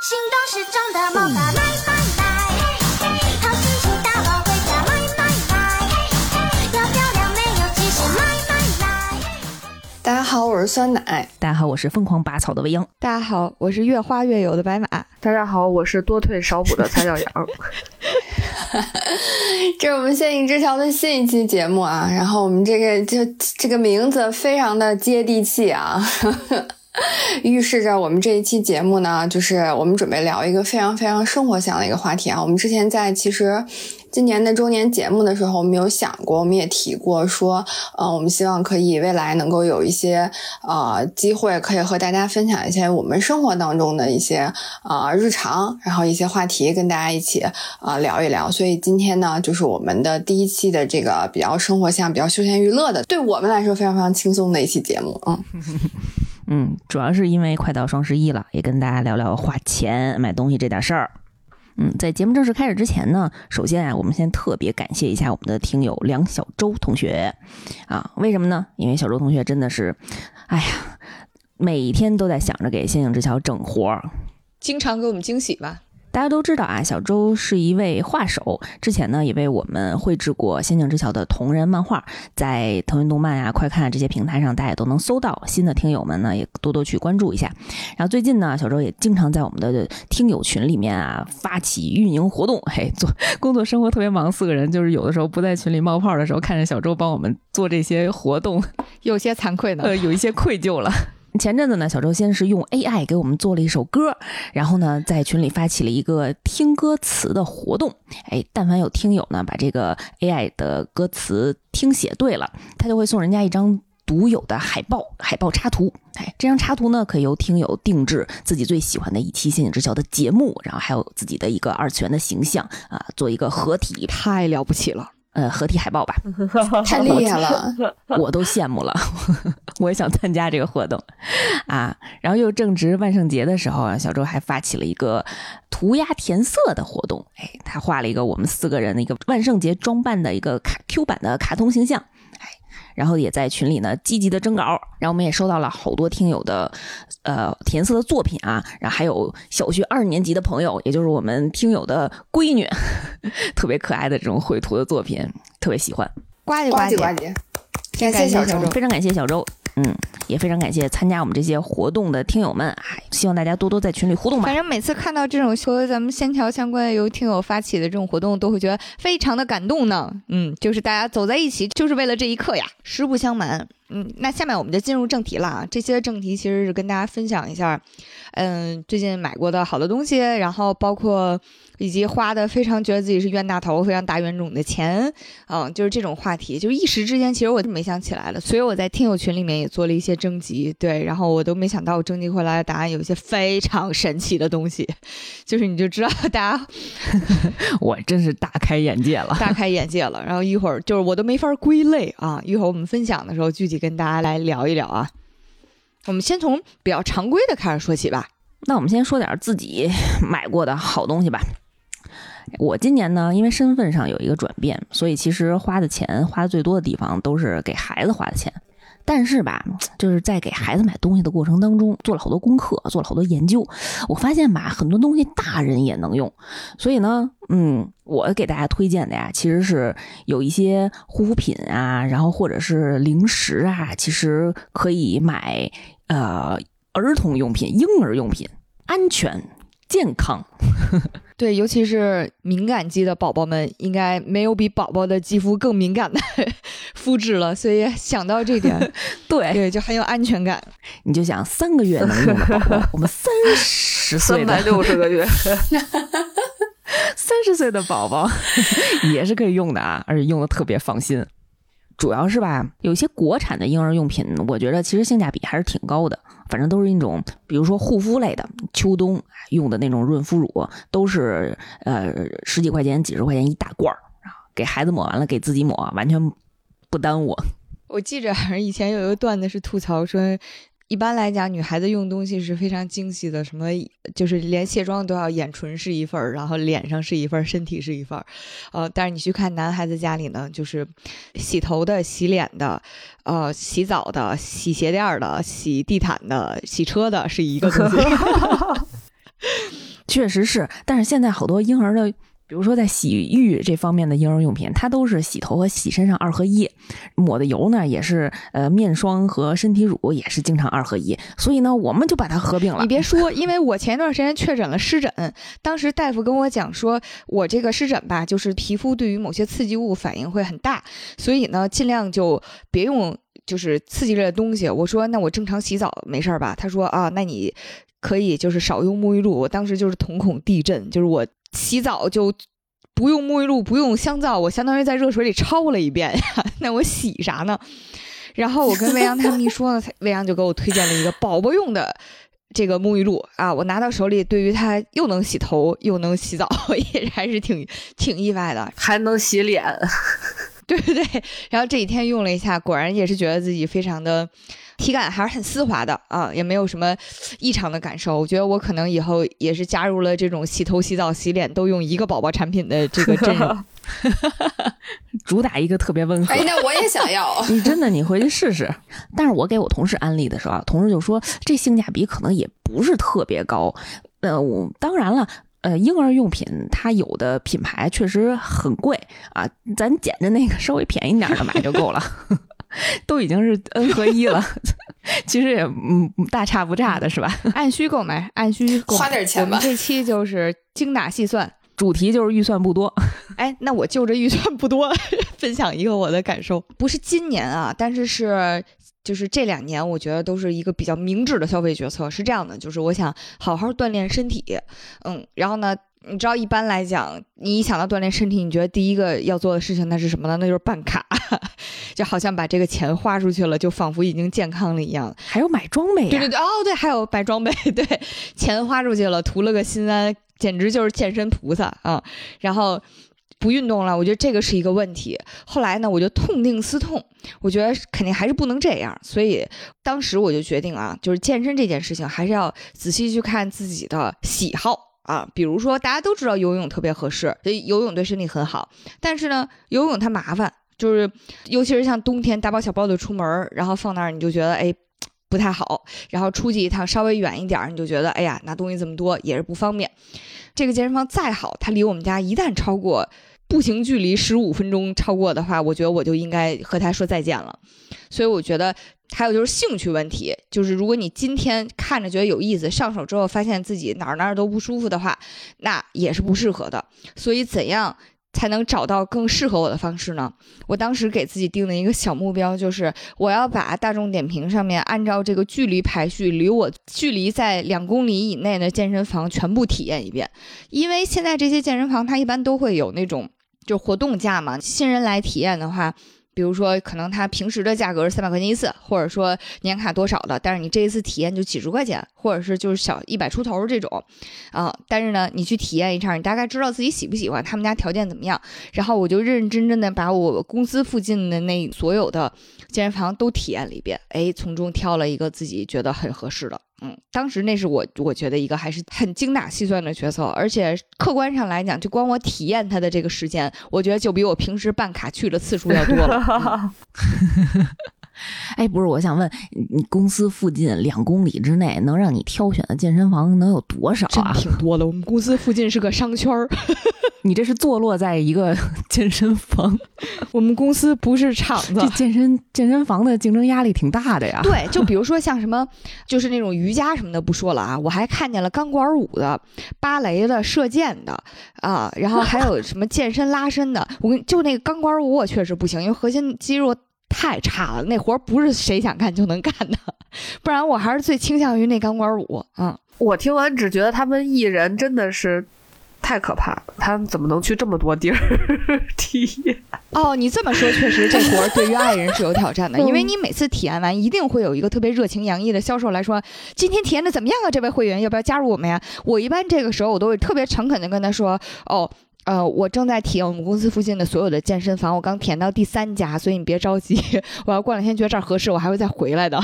心动是中的魔法，买买买，好心情大包回家，买买买，要漂亮没有极限，买买买。大家好，我是酸奶。大家好，我是疯狂拔草的未央。大家好，我是越花越有的白马。大家好，我是多退少补的蔡小阳。这是我们现影之桥的新一期节目啊，然后我们这个就这个名字非常的接地气啊，预示着我们这一期节目呢，就是我们准备聊一个非常非常生活向的一个话题啊。我们之前在其实今年的周年节目的时候，我们有想过，我们也提过说，呃，我们希望可以未来能够有一些呃机会，可以和大家分享一些我们生活当中的一些呃日常，然后一些话题跟大家一起啊、聊一聊。所以今天呢，就是我们的第一期的这个比较生活向、比较休闲娱乐的，对我们来说非常非常轻松的一期节目。嗯，嗯，主要是因为快到双十一了，也跟大家聊聊花钱买东西这点事儿。嗯，在节目正式开始之前呢，首先啊，我们先特别感谢一下我们的听友梁小周同学啊，为什么呢？因为小周同学真的是，哎呀，每天都在想着给星星之桥整活儿，经常给我们惊喜吧？大家都知道啊，小周是一位画手，之前呢也为我们绘制过《仙境之桥》的同人漫画，在腾讯动漫呀、快看啊这些平台上，大家也都能搜到。新的听友们呢，也多多去关注一下。然后最近呢，小周也经常在我们的听友群里面啊发起运营活动，嘿，做工作生活特别忙，四个人就是有的时候不在群里冒泡的时候，看着小周帮我们做这些活动，有些惭愧呢。呃，有一些愧疚了。前阵子呢，小周先是用 AI 给我们做了一首歌，然后呢，在群里发起了一个听歌词的活动。哎，但凡有听友呢把这个 AI 的歌词听写对了，他就会送人家一张独有的海报、海报插图。哎，这张插图呢，可以由听友定制自己最喜欢的一期《仙境之桥》的节目，然后还有自己的一个二次元的形象啊，做一个合体，太了不起了！呃，合体海报吧。太厉害了。我都羡慕了，我也想参加这个活动啊。然后又正值万圣节的时候啊，小周还发起了一个涂鸦填色的活动。哎，他画了一个我们四个人的一个万圣节装扮的一个卡 Q 版的卡通形象。哎，然后也在群里呢积极的征稿，然后我们也收到了好多听友的呃填色的作品啊，然后还有小学二年级的朋友，也就是我们听友的闺女，特别可爱的这种绘图的作品，特别喜欢。呱唧唧呱唧呱唧，感谢小周。非常感谢小周，嗯，也非常感谢参加我们这些活动的听友们，啊，希望大家多多在群里互动吧反。正每次看到这种和咱们仙桥相关由听友发起的这种活动，都会觉得非常的感动呢。嗯，就是大家走在一起，就是为了这一刻呀，实不相瞒。嗯，那下面我们就进入正题了啊。这些正题其实是跟大家分享一下，嗯，最近买过的好多东西，然后包括以及花的非常觉得自己是冤大头、非常大冤种的钱，嗯，就是这种话题，就一时之间其实我就没想起来了，所以我在听友群里面也做了一些征集，对，然后我都没想到我征集回来的答案有一些非常神奇的东西，就是你就知道大家 我真是大开眼界了。大 开眼界了。然后一会儿就是我都没法归类啊，一会儿我们分享的时候具体跟大家来聊一聊啊。我们先从比较常规的开始说起吧。那我们先说点自己买过的好东西吧。我今年呢，因为身份上有一个转变，所以其实花的钱花的最多的地方都是给孩子花的钱。但是吧，就是在给孩子买东西的过程当中，做了好多功课，做了好多研究。我发现吧，很多东西大人也能用。所以呢，嗯，我给大家推荐的呀，其实是有一些护肤品啊，然后或者是零食啊，其实可以买呃儿童用品、婴儿用品，安全健康。对，尤其是敏感肌的宝宝们，应该没有比宝宝的肌肤更敏感的 肤质了，所以想到这点，对，对，就很有安全感。你就想三个月能用的宝宝，我们三十岁三百的六十个月，三十岁的宝宝也是可以用的啊，而且用的特别放心。主要是吧，有些国产的婴儿用品，我觉得其实性价比还是挺高的。反正都是一种，比如说护肤类的，秋冬用的那种润肤乳，都是呃十几块钱、几十块钱一大罐儿，给孩子抹完了，给自己抹，完全不耽误。我记着，以前有一个段子是吐槽说，一般来讲，女孩子用东西是非常精细的，什么就是连卸妆都要眼唇是一份儿，然后脸上是一份儿，身体是一份儿，呃，但是你去看男孩子家里呢，就是洗头的、洗脸的、呃，洗澡的、洗鞋垫的、洗地毯的、洗车的是一个东西。确实是，但是现在好多婴儿的，比如说在洗浴这方面的婴儿用品，它都是洗头和洗身上二合一，抹的油呢也是呃面霜和身体乳也是经常二合一，所以呢我们就把它合并了你。别说，因为我前一段时间确诊了湿疹，当时大夫跟我讲说，我这个湿疹吧，就是皮肤对于某些刺激物反应会很大，所以呢，尽量就别用就是刺激类的东西。我说那我正常洗澡没事儿吧？他说啊，那你可以就是少用沐浴露。我当时就是瞳孔地震，就是我洗澡就。不用沐浴露，不用香皂，我相当于在热水里焯了一遍呀。那我洗啥呢？然后我跟未央他们一说呢，未央就给我推荐了一个宝宝用的这个沐浴露啊，我拿到手里，对于它又能洗头又能洗澡，也还是挺挺意外的，还能洗脸，对不对？然后这几天用了一下，果然也是觉得自己非常的体感还是很丝滑的啊，也没有什么异常的感受。我觉得我可能以后也是加入了这种洗头、洗澡、洗脸都用一个宝宝产品的这个阵容。主打一个特别温和。哎，那我也想要。你真的，你回去试试。但是我给我同事安利的时候啊，同事就说这性价比可能也不是特别高。呃，我当然了。呃，婴儿用品它有的品牌确实很贵啊，咱捡着那个稍微便宜点的买就够了，都已经是 N 合一了，其实也嗯大差不差的是吧？按需购买，按需购买花点钱吧我们这期就是精打细算。主题就是预算不多，哎，那我就这预算不多，分享一个我的感受。不是今年啊，但是是就是这两年，我觉得都是一个比较明智的消费决策。是这样的，就是我想好好锻炼身体，嗯，然后呢，你知道一般来讲，你一想到锻炼身体，你觉得第一个要做的事情那是什么呢？那就是办卡，就好像把这个钱花出去了，就仿佛已经健康了一样。还有买装备呀、对对对，哦对，还有买装备，对，钱花出去了，图了个心安，简直就是健身菩萨啊！然后不运动了，我觉得这个是一个问题。后来呢，我就痛定思痛，我觉得肯定还是不能这样，所以当时我就决定啊，就是健身这件事情还是要仔细去看自己的喜好。啊，比如说大家都知道游泳特别合适，游泳对身体很好。但是呢，游泳它麻烦，就是尤其是像冬天大包小包的出门，然后放那儿你就觉得哎不太好，然后出去一趟稍微远一点儿，你就觉得哎呀拿东西这么多也是不方便。这个健身房再好，它离我们家一旦超过步行距离十五分钟超过的话，我觉得我就应该和他说再见了。所以我觉得还有就是兴趣问题，就是如果你今天看着觉得有意思，上手之后发现自己哪儿哪儿都不舒服的话，那也是不适合的。所以怎样？才能找到更适合我的方式呢？我当时给自己定的一个小目标就是，我要把大众点评上面按照这个距离排序，离我距离在两公里以内的健身房全部体验一遍。因为现在这些健身房它一般都会有那种就活动价嘛，新人来体验的话。比如说，可能它平时的价格是三百块钱一次，或者说年卡多少的，但是你这一次体验就几十块钱，或者是就是小一百出头这种，啊，但是呢，你去体验一场，你大概知道自己喜不喜欢，他们家条件怎么样，然后我就认认真真的把我公司附近的那所有的健身房都体验了一遍，哎，从中挑了一个自己觉得很合适的。嗯，当时那是我我觉得一个还是很精打细算的决策，而且客观上来讲，就光我体验它的这个时间，我觉得就比我平时办卡去的次数要多了。嗯 哎，不是，我想问你，公司附近两公里之内能让你挑选的健身房能有多少真啊？挺多的，我们公司附近是个商圈儿，你这是坐落在一个 健身房，我们公司不是厂子这。健身健身房的竞争压力挺大的呀。对，就比如说像什么，就是那种瑜伽什么的不说了啊，我还看见了钢管舞的、芭蕾的、射箭的啊，然后还有什么健身拉伸的。我跟就那个钢管舞，我确实不行，因为核心肌肉太差了，那活儿不是谁想干就能干的，不然我还是最倾向于那钢管舞嗯。我听完只觉得他们艺人真的是太可怕了，他们怎么能去这么多地儿体验？哦，你这么说，确实这活儿对于爱人是有挑战的，因为你每次体验完，一定会有一个特别热情洋溢的销售来说：“今天体验的怎么样啊？这位会员要不要加入我们呀？”我一般这个时候我都会特别诚恳的跟他说：“哦。”呃，我正在体验我们公司附近的所有的健身房，我刚体验到第三家，所以你别着急，我要过两天觉得这儿合适，我还会再回来的。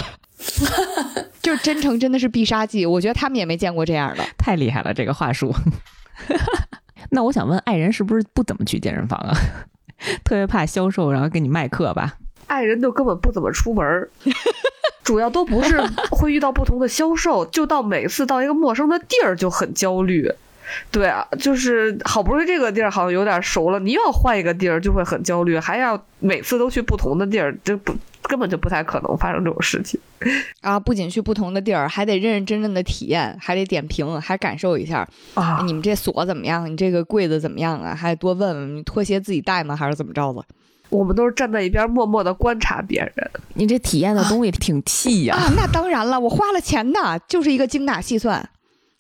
就是真诚真的是必杀技，我觉得他们也没见过这样的。太厉害了，这个话术。那我想问，爱人是不是不怎么去健身房啊？特别怕销售，然后给你卖课吧？爱人就根本不怎么出门儿，主要都不是会遇到不同的销售，就到每次到一个陌生的地儿就很焦虑。对啊，就是好不容易这个地儿好像有点熟了，你又要换一个地儿，就会很焦虑，还要每次都去不同的地儿，这不根本就不太可能发生这种事情。啊，不仅去不同的地儿，还得认认真真的体验，还得点评，还感受一下。啊哎你们这锁怎么样？你这个柜子怎么样啊？还得多问问，你拖鞋自己带吗？还是怎么着的？我们都是站在一边默默的观察别人。你这体验的东西挺气呀、啊，那当然了，我花了钱的，就是一个精打细算，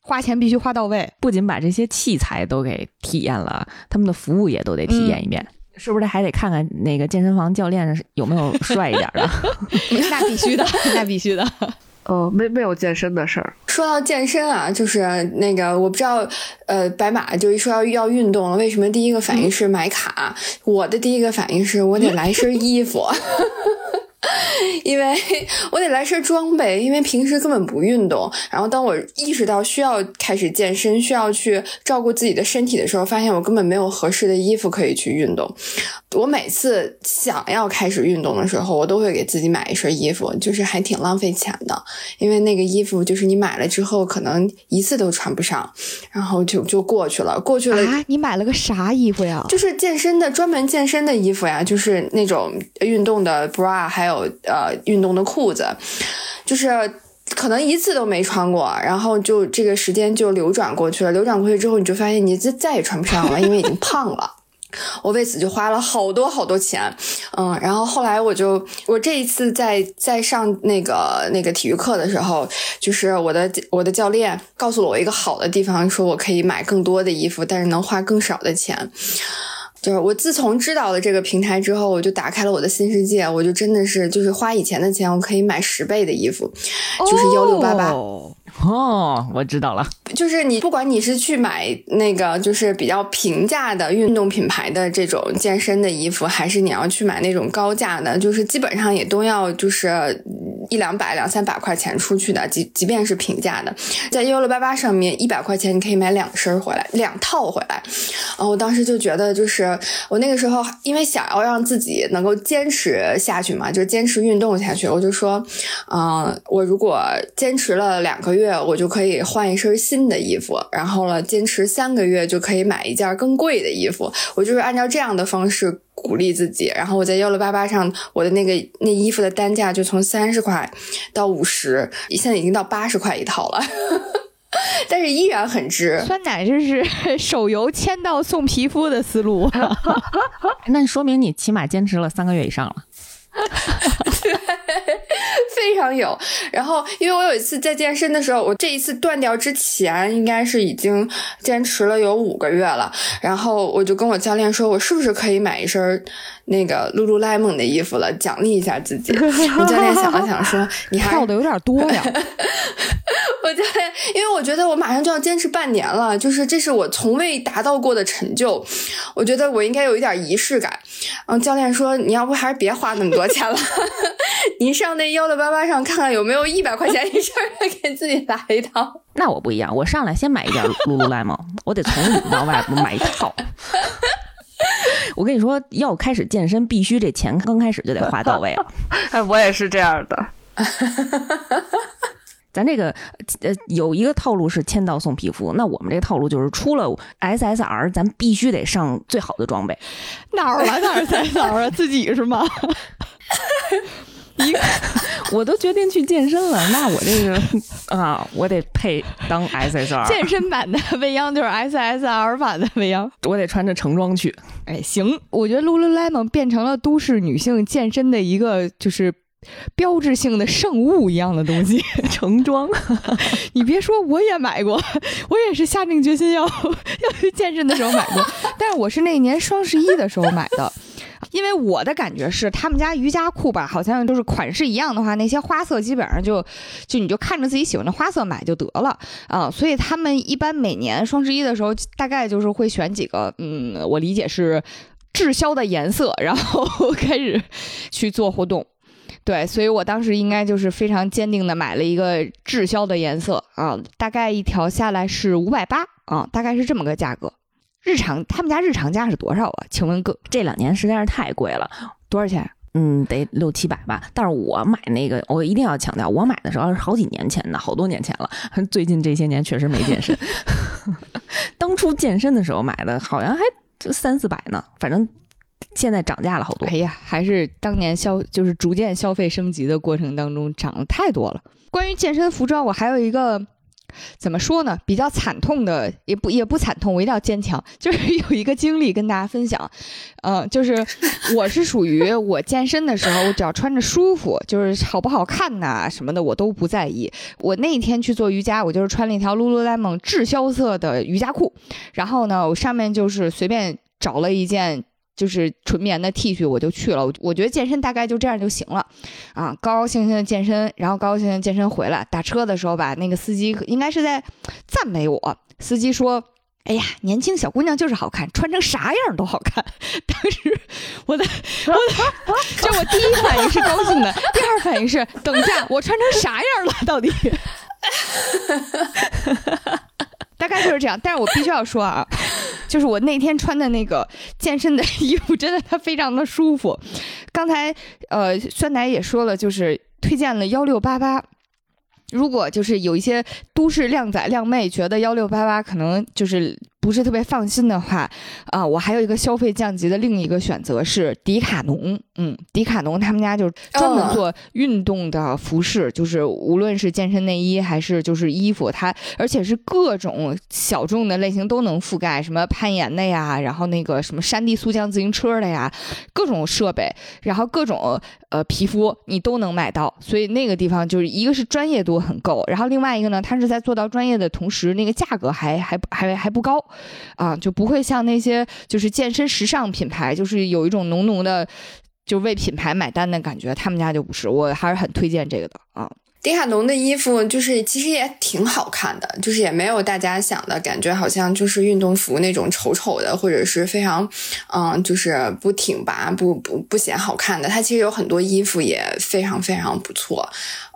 花钱必须花到位。不仅把这些器材都给体验了，他们的服务也都得体验一遍。是不是还得看看那个健身房教练有没有帅一点的？那必须的，那必须的。哦，没没有健身的事儿。说到健身啊，就是那个我不知道，呃，白马就一说要要运动了，为什么第一个反应是买卡？我的第一个反应是我得来身衣服。因为我得来身装备，因为平时根本不运动。然后当我意识到需要开始健身，需要去照顾自己的身体的时候，发现我根本没有合适的衣服可以去运动。我每次想要开始运动的时候，我都会给自己买一身衣服，就是还挺浪费钱的，因为那个衣服就是你买了之后，可能一次都穿不上，然后就就过去了，过去了。啊，你买了个啥衣服呀？就是健身的专门健身的衣服呀，就是那种运动的 bra，还有呃运动的裤子，就是可能一次都没穿过，然后就这个时间就流转过去了。流转过去之后，你就发现你再再也穿不上了，因为已经胖了。我为此就花了好多好多钱，嗯，然后后来我就我这一次在在上那个那个体育课的时候，就是我的我的教练告诉了我一个好的地方，说我可以买更多的衣服，但是能花更少的钱。就是我自从知道了这个平台之后，我就打开了我的新世界，我就真的是就是花以前的钱，我可以买十倍的衣服，就是幺六八八。哦哦，我知道了，就是你不管你是去买那个就是比较平价的运动品牌的这种健身的衣服，还是你要去买那种高价的，就是基本上也都要就是一两百、两三百块钱出去的，即即便是平价的，在幺六八八上面一百块钱你可以买两身回来，两套回来。然后我当时就觉得，就是我那个时候因为想要让自己能够坚持下去嘛，就坚持运动下去，我就说，嗯、我如果坚持了两个月，我就可以换一身新的衣服，然后了，坚持三个月就可以买一件更贵的衣服。我就是按照这样的方式鼓励自己，然后我在幺六八八上，我的那个那衣服的单价就从三十块到五十，现在已经到八十块一套了。但是依然很值，酸奶这是手游签到送皮肤的思路。那说明你起码坚持了三个月以上了。非常有。然后，因为我有一次在健身的时候，我这一次断掉之前，应该是已经坚持了有五个月了。然后我就跟我教练说，我是不是可以买一身那个 lululemon 的衣服了，奖励一下自己。我教练想了想说，你还跳的有点多呀。我教练，因为我觉得我马上就要坚持半年了，就是这是我从未达到过的成就，我觉得我应该有一点仪式感。嗯，教练说你要不还是别花那么多钱了，你上那幺六八八上看看有没有一百块钱一身的，给自己来一套。那我不一样，我上来先买一件 lululemon，我得从里到外买一套。我跟你说，要开始健身，必须这钱刚开始就得花到位了。哎，我也是这样的。咱这个呃有一个套路是签到送皮肤，那我们这个套路就是出了 SSR，咱必须得上最好的装备。哪儿来哪儿才哪儿啊？自己是吗？一个我都决定去健身了，那我这个啊，我得配当 SSR，健身版的未央就是 SSR 版的未央。我得穿着成装去。哎，行，我觉得 Lululemon 变成了都市女性健身的一个就是标志性的圣物一样的东西。成装，你别说，我也买过，我也是下定决心要要去健身的时候买过，但是我是那年双十一的时候买的。因为我的感觉是，他们家瑜伽裤吧，好像都是款式一样的话，那些花色基本上就就你就看着自己喜欢的花色买就得了啊。所以他们一般每年双十一的时候，大概就是会选几个，嗯，我理解是滞销的颜色，然后开始去做活动。对，所以我当时应该就是非常坚定的买了一个滞销的颜色啊，大概一条下来是五百八啊，大概是这么个价格。日常他们家日常价是多少啊？请问哥这两年实在是太贵了，多少钱？嗯，得六七百吧。但是我买那个，我一定要强调，我买的时候是好几年前的，好多年前了。最近这些年确实没健身。当初健身的时候买的，好像还就三四百呢，反正现在涨价了好多哎。呀，还是当年消就是逐渐消费升级的过程当中涨了太多了。关于健身服装，我还有一个怎么说呢，比较惨痛的，也不也不惨痛，我一定要坚强。就是有一个经历跟大家分享，呃，就是 我是属于我健身的时候，我只要穿着舒服，就是好不好看呐、什么的，我都不在意。我那一天去做瑜伽，我就是穿了一条 lululemon 滞销色的瑜伽裤，然后呢，我上面就是随便找了一件。就是纯棉的 T 恤，我就去了。我我觉得健身大概就这样就行了，啊，高高兴兴的健身，然后高高兴兴健身回来。打车的时候吧，那个司机应该是在赞美我。司机说：“哎呀，年轻小姑娘就是好看，穿成啥样都好看。”当时我的我的，就我第一反应是高兴的，第二反应是等一下我穿成啥样了？到底？哈哈哈哈哈大概就是这样。但是我必须要说啊，就是我那天穿的那个健身的衣服，真的它非常的舒服。刚才呃，酸奶也说了，就是推荐了幺六八八。如果就是有一些都市靓仔靓妹觉得幺六八八可能就是不是特别放心的话，啊、我还有一个消费降级的另一个选择是迪卡侬。嗯，迪卡侬他们家就是专门做运动的服饰，就是无论是健身内衣还是就是衣服，它而且是各种小众的类型都能覆盖，什么攀岩的呀，然后那个什么山地速降自行车的呀，各种设备，然后各种呃皮肤你都能买到，所以那个地方就是一个是专业度很够，然后另外一个呢，它是在做到专业的同时，那个价格还还还还不高，啊，就不会像那些就是健身时尚品牌，就是有一种浓浓的就为品牌买单的感觉，他们家就不是，我还是很推荐这个的啊。迪卡侬的衣服就是其实也挺好看的，就是也没有大家想的感觉，好像就是运动服那种丑丑的，或者是非常，嗯，就是不挺拔、不不不显好看的。它其实有很多衣服也非常非常不错，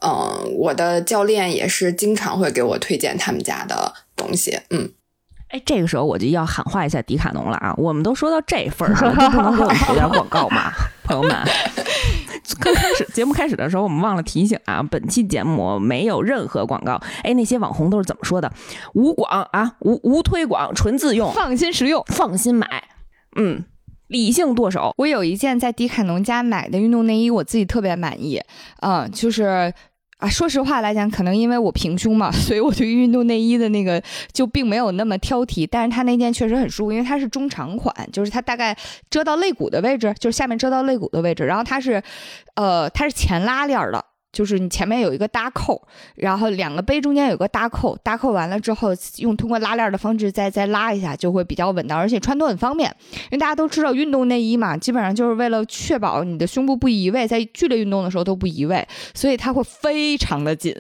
嗯，我的教练也是经常会给我推荐他们家的东西，嗯。哎，这个时候我就要喊话一下迪卡侬了啊！我们都说到这份儿上了，就不能给我们投点广告吗，朋友们？刚开始节目开始的时候，我们忘了提醒啊，本期节目没有任何广告。哎，那些网红都是怎么说的？无广啊，无无推广，纯自用，放心实用。放心买。嗯，理性剁手。我有一件在迪卡侬家买的运动内衣，我自己特别满意。嗯，就是啊，说实话来讲，可能因为我平胸嘛，所以我对运动内衣的那个就并没有那么挑剔。但是它那件确实很舒服，因为它是中长款，就是它大概遮到肋骨的位置，就是下面遮到肋骨的位置。然后它是，呃，它是前拉链的。就是你前面有一个搭扣，然后两个杯中间有个搭扣，搭扣完了之后，用通过拉链的方式再再拉一下，就会比较稳当，而且穿脱很方便。因为大家都知道运动内衣嘛，基本上就是为了确保你的胸部不移位，在剧烈运动的时候都不移位，所以它会非常的紧。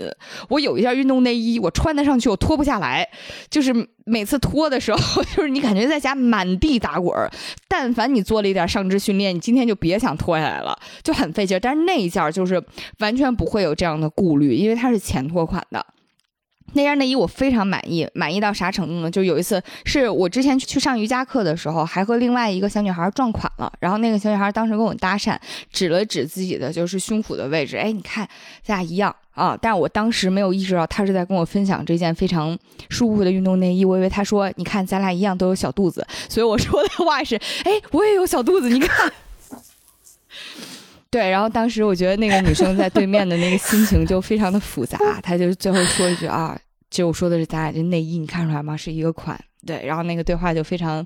我有一件运动内衣，我穿得上去，我脱不下来，就是每次脱的时候，就是你感觉在家满地打滚。但凡你做了一点上肢训练，你今天就别想脱下来了，就很费劲。但是那一件就是完全不会有这样的顾虑，因为它是前脱款的。那件内衣我非常满意，满意到啥程度呢？就有一次是我之前去上瑜伽课的时候，还和另外一个小女孩撞款了。然后那个小女孩当时跟我搭讪，指了指自己的就是胸脯的位置，哎，你看咱俩一样啊。但我当时没有意识到她是在跟我分享这件非常舒服的运动内衣，我以为她说你看咱俩一样都有小肚子，所以我说的话是，哎，我也有小肚子，你看。对，然后当时我觉得那个女生在对面的那个心情就非常的复杂，她就最后说一句啊，就我说的是咱俩这内衣，你看出来吗？是一个款。对，然后那个对话就非常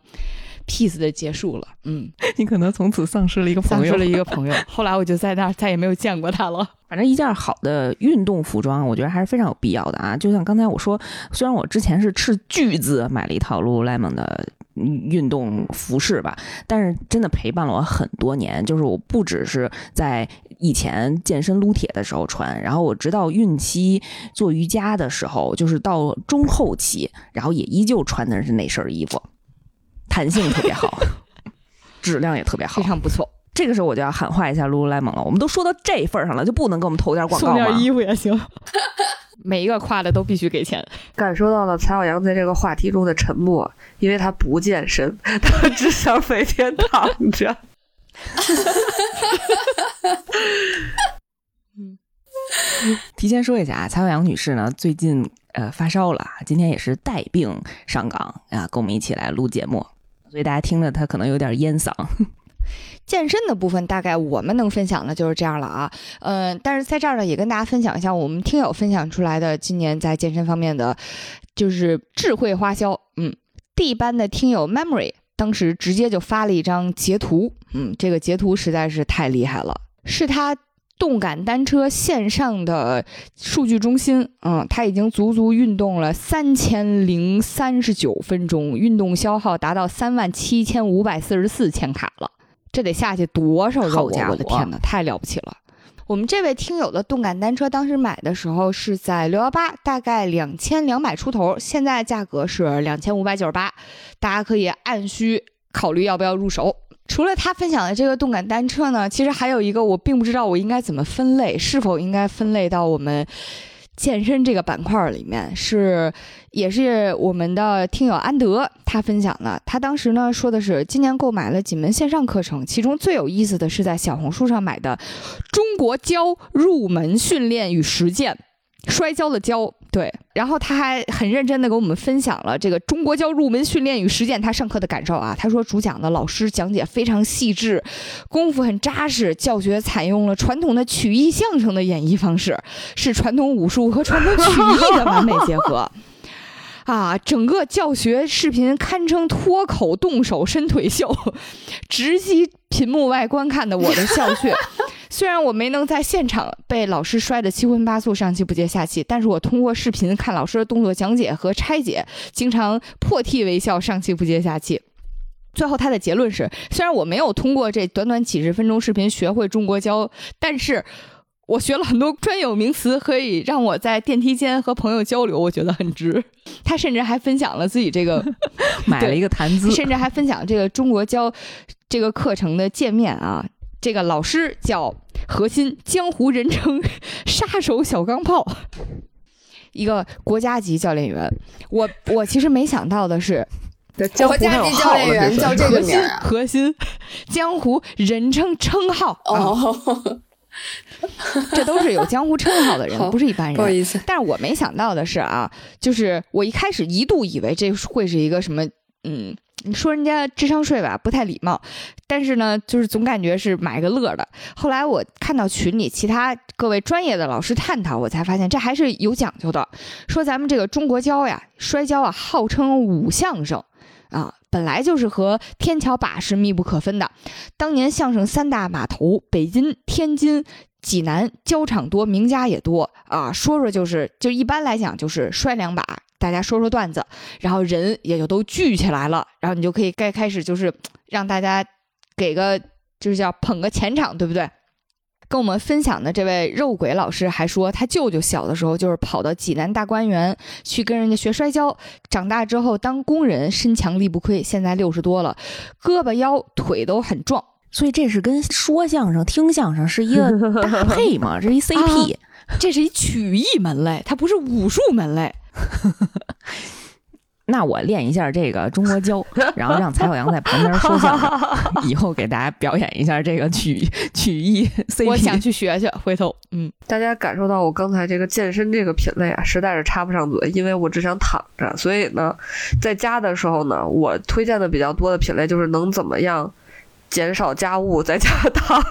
peace 的结束了，嗯，你可能从此丧失了一个朋友丧失了。一个朋友。后来我就在那儿再也没有见过他了。反正一件好的运动服装，我觉得还是非常有必要的啊。就像刚才我说，虽然我之前是斥巨资买了一套 Lululemon 的运动服饰吧，但是真的陪伴了我很多年。就是我不只是在以前健身撸铁的时候穿，然后我直到孕期做瑜伽的时候，就是到中后期，然后也依旧穿的是那身衣服，弹性特别好，质量也特别好非。常不错，这个时候我就要喊话一下 Lululemon 了，我们都说到这份儿上了，就不能给我们投点广告吗？服也行。每一个夸的都必须给钱。感受到了蔡小阳在这个话题中的沉默，因为他不健身，他只想每天躺着。嗯提前说一下啊，蔡小阳女士呢，最近呃发烧了，今天也是带病上岗啊，跟我们一起来录节目，所以大家听着他可能有点烟嗓。健身的部分大概我们能分享的就是这样了啊，嗯、但是在这儿呢，也跟大家分享一下我们听友分享出来的今年在健身方面的就是智慧花销。嗯，D 班的听友 Memory 当时直接就发了一张截图，嗯，这个截图实在是太厉害了，是他。动感单车线上的数据中心，嗯，他已经足足运动了三千零三十九分钟，运动消耗达到三万七千五百四十四千卡了。这得下去多少肉啊！我的天哪，太了不起了！我们这位听友的动感单车当时买的时候是在六幺八，大概两千两百出头，现在价格是两千五百九十八，大家可以按需考虑要不要入手。除了他分享的这个动感单车呢，其实还有一个我并不知道我应该怎么分类，是否应该分类到我们健身这个板块里面，是也是我们的听友安德他分享的。他当时呢说的是，今年购买了几门线上课程，其中最有意思的是在小红书上买的《中国教入门训练与实践》。摔跤的跤，对，然后他还很认真的给我们分享了这个中国教入门训练与实践他上课的感受啊。他说主讲的老师讲解非常细致，功夫很扎实，教学采用了传统的曲艺相声的演绎方式，是传统武术和传统曲艺的完美结合。啊，整个教学视频堪称脱口动手伸腿秀，直击屏幕外观看的我的笑穴。虽然我没能在现场被老师摔得七荤八素、上气不接下气，但是我通过视频看老师的动作讲解和拆解，经常破涕为笑、上气不接下气。最后他的结论是：虽然我没有通过这短短几十分钟视频学会中国教，但是我学了很多专有名词，可以让我在电梯间和朋友交流，我觉得很值。他甚至还分享了自己这个 买了一个谈资，甚至还分享这个中国教这个课程的界面啊。这个老师叫何鑫，江湖人称杀手小钢炮，一个国家级教练员。我我其实没想到的是，国家级教练员叫这个名儿啊？核心江湖人称称号啊，哦，这都是有江湖称号的人，不是一般人。不好意思，但是我没想到的是啊，就是我一开始一度以为这会是一个什么，嗯，你说人家智商税吧，不太礼貌。但是呢，就是总感觉是买个乐的。后来我看到群里其他各位专业的老师探讨，我才发现这还是有讲究的。说咱们这个中国跤呀，摔跤啊，号称武相声啊，本来就是和天桥把式密不可分的。当年相声三大码头，北京、天津。济南跤场多，名家也多啊。说说就是，就一般来讲就是摔两把，大家说说段子，然后人也就都聚起来了，然后你就可以该开始就是让大家给个就是叫捧个前场，对不对？跟我们分享的这位肉鬼老师还说，他舅舅小的时候就是跑到济南大观园去跟人家学摔跤，长大之后当工人，身强力不亏，现在六十多了，胳膊腰腿都很壮。所以这是跟说相声、听相声是一个搭配嘛，这是一 CP。这是一曲艺门类，它不是武术门类。那我练一下这个中国跤，然后让蔡小阳在旁边说相声，以后给大家表演一下这个曲曲艺 CP。我想去学学，回头嗯，大家感受到我刚才这个健身这个品类啊，实在是插不上嘴，因为我只想躺着。所以呢，在家的时候呢，我推荐的比较多的品类就是能怎么样减少家务，在家躺。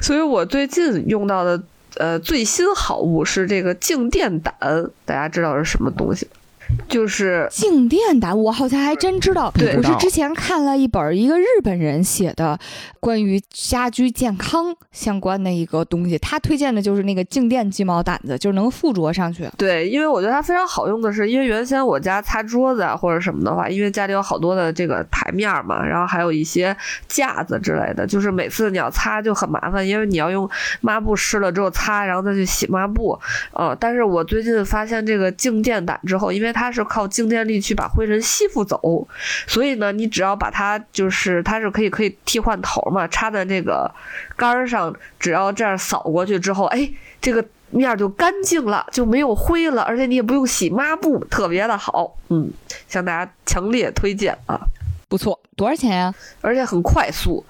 所以我最近用到的呃最新好物是这个静电掸，大家知道是什么东西？就是静电胆，我好像还真知道。对我是之前看了一本一个日本人写的关于家居健康相关的一个东西，他推荐的就是那个静电鸡毛掸子，就是能附着上去。对，因为我觉得它非常好用的是，因为原先我家擦桌子啊或者什么的话，因为家里有好多的这个台面嘛，然后还有一些架子之类的，就是每次你要擦就很麻烦，因为你要用抹布湿了之后擦，然后再去洗抹布。呃，但是我最近发现这个静电胆之后，因为它是靠静电力去把灰尘吸附走，所以呢，你只要把它就是它是可以可以替换头嘛，插在这个杆儿上，只要这样扫过去之后，哎，这个面儿就干净了，就没有灰了，而且你也不用洗抹布，特别的好。嗯，向大家强烈推荐啊！不错，多少钱呀、而且很快速。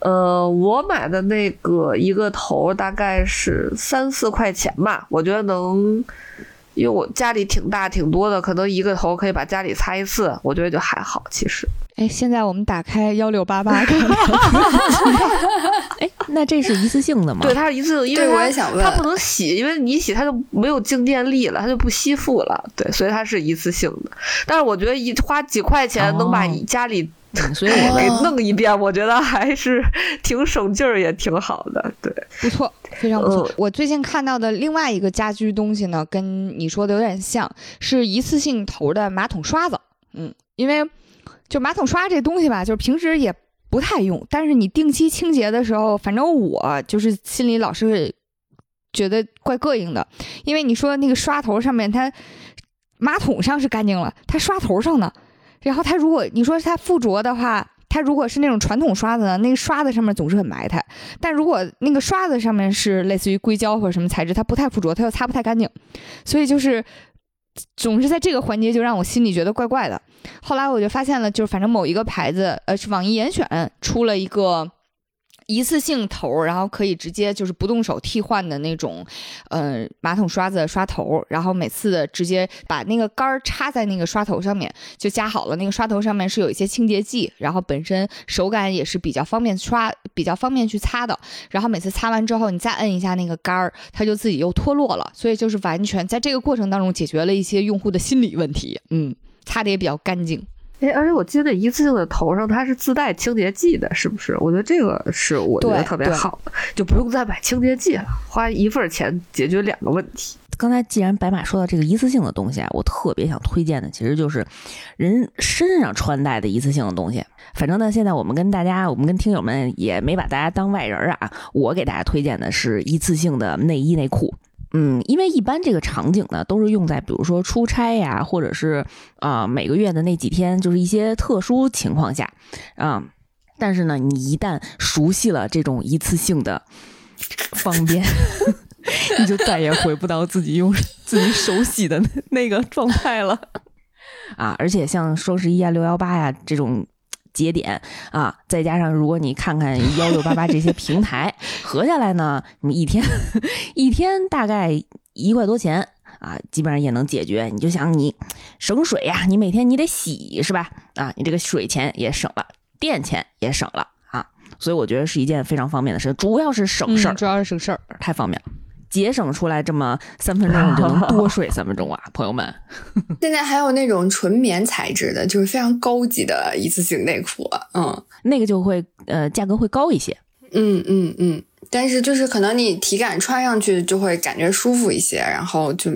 呃，我买的那个一个头大概是三四块钱吧，我觉得能，因为我家里挺大挺多的，可能一个头可以把家里擦一次，我觉得就还好。其实，哎，现在我们打开幺六八八看看，哎，那这是一次性的吗？对，它是一次性，因为我也想问它，不能洗，因为你一洗它就没有静电力了，它就不吸附了。对，所以它是一次性的。但是我觉得一花几块钱能把哦家里嗯所以我给弄一遍，我觉得还是挺省劲儿，也挺好的。对，不错，非常不错。嗯我最近看到的另外一个家居东西呢，跟你说的有点像，是一次性头的马桶刷子。嗯，因为就马桶刷这东西吧，就是平时也不太用，但是你定期清洁的时候，反正我就是心里老是觉得怪膈应的，因为你说那个刷头上面它马桶上是干净了，它刷头上呢，然后它如果你说它附着的话。它如果是那种传统刷子呢，那个刷子上面总是很埋汰；但如果那个刷子上面是类似于硅胶或者什么材质，它不太附着，它又擦不太干净，所以就是总是在这个环节就让我心里觉得怪怪的。后来我就发现了，就是反正某一个牌子，呃，是网易严选出了一个。一次性头，然后可以直接就是不动手替换的那种，呃，马桶刷子刷头，然后每次直接把那个杆儿插在那个刷头上面，就夹好了。那个刷头上面是有一些清洁剂，然后本身手感也是比较方便刷，比较方便去擦的。然后每次擦完之后，你再摁一下那个杆儿，它就自己又脱落了。所以就是完全在这个过程当中解决了一些用户的心理问题。嗯，擦的也比较干净。哎，而且我记得一次性的头上它是自带清洁剂的，是不是？我觉得这个是我觉得特别好的，就不用再买清洁剂了，花一份钱解决两个问题。刚才既然白马说到这个一次性的东西啊，我特别想推荐的其实就是人身上穿戴的一次性的东西。反正呢，现在我们跟大家，我们跟听友们也没把大家当外人儿啊。我给大家推荐的是一次性的内衣内裤。嗯，因为一般这个场景呢，都是用在比如说出差呀，或者是啊、每个月的那几天，就是一些特殊情况下啊、但是呢，你一旦熟悉了这种一次性的方便，你就再也回不到自己用自己手洗的那那个状态了 啊！而且像双十一啊、六幺八呀这种节点啊，再加上如果你看看幺六八八这些平台，合下来呢，你一天 一天大概一块多钱。啊，基本上也能解决。你就想你省水呀、你每天你得洗是吧？啊，你这个水钱也省了，电钱也省了啊，所以我觉得是一件非常方便的事，主要是省事儿。嗯主要是省事儿。太方便了，节省出来这么三分钟，你 就能多睡三分钟啊，朋友们。现在还有那种纯棉材质的，就是非常高级的一次性内裤。嗯那个就会呃价格会高一些。嗯嗯嗯，但是就是可能你体感穿上去就会感觉舒服一些，然后就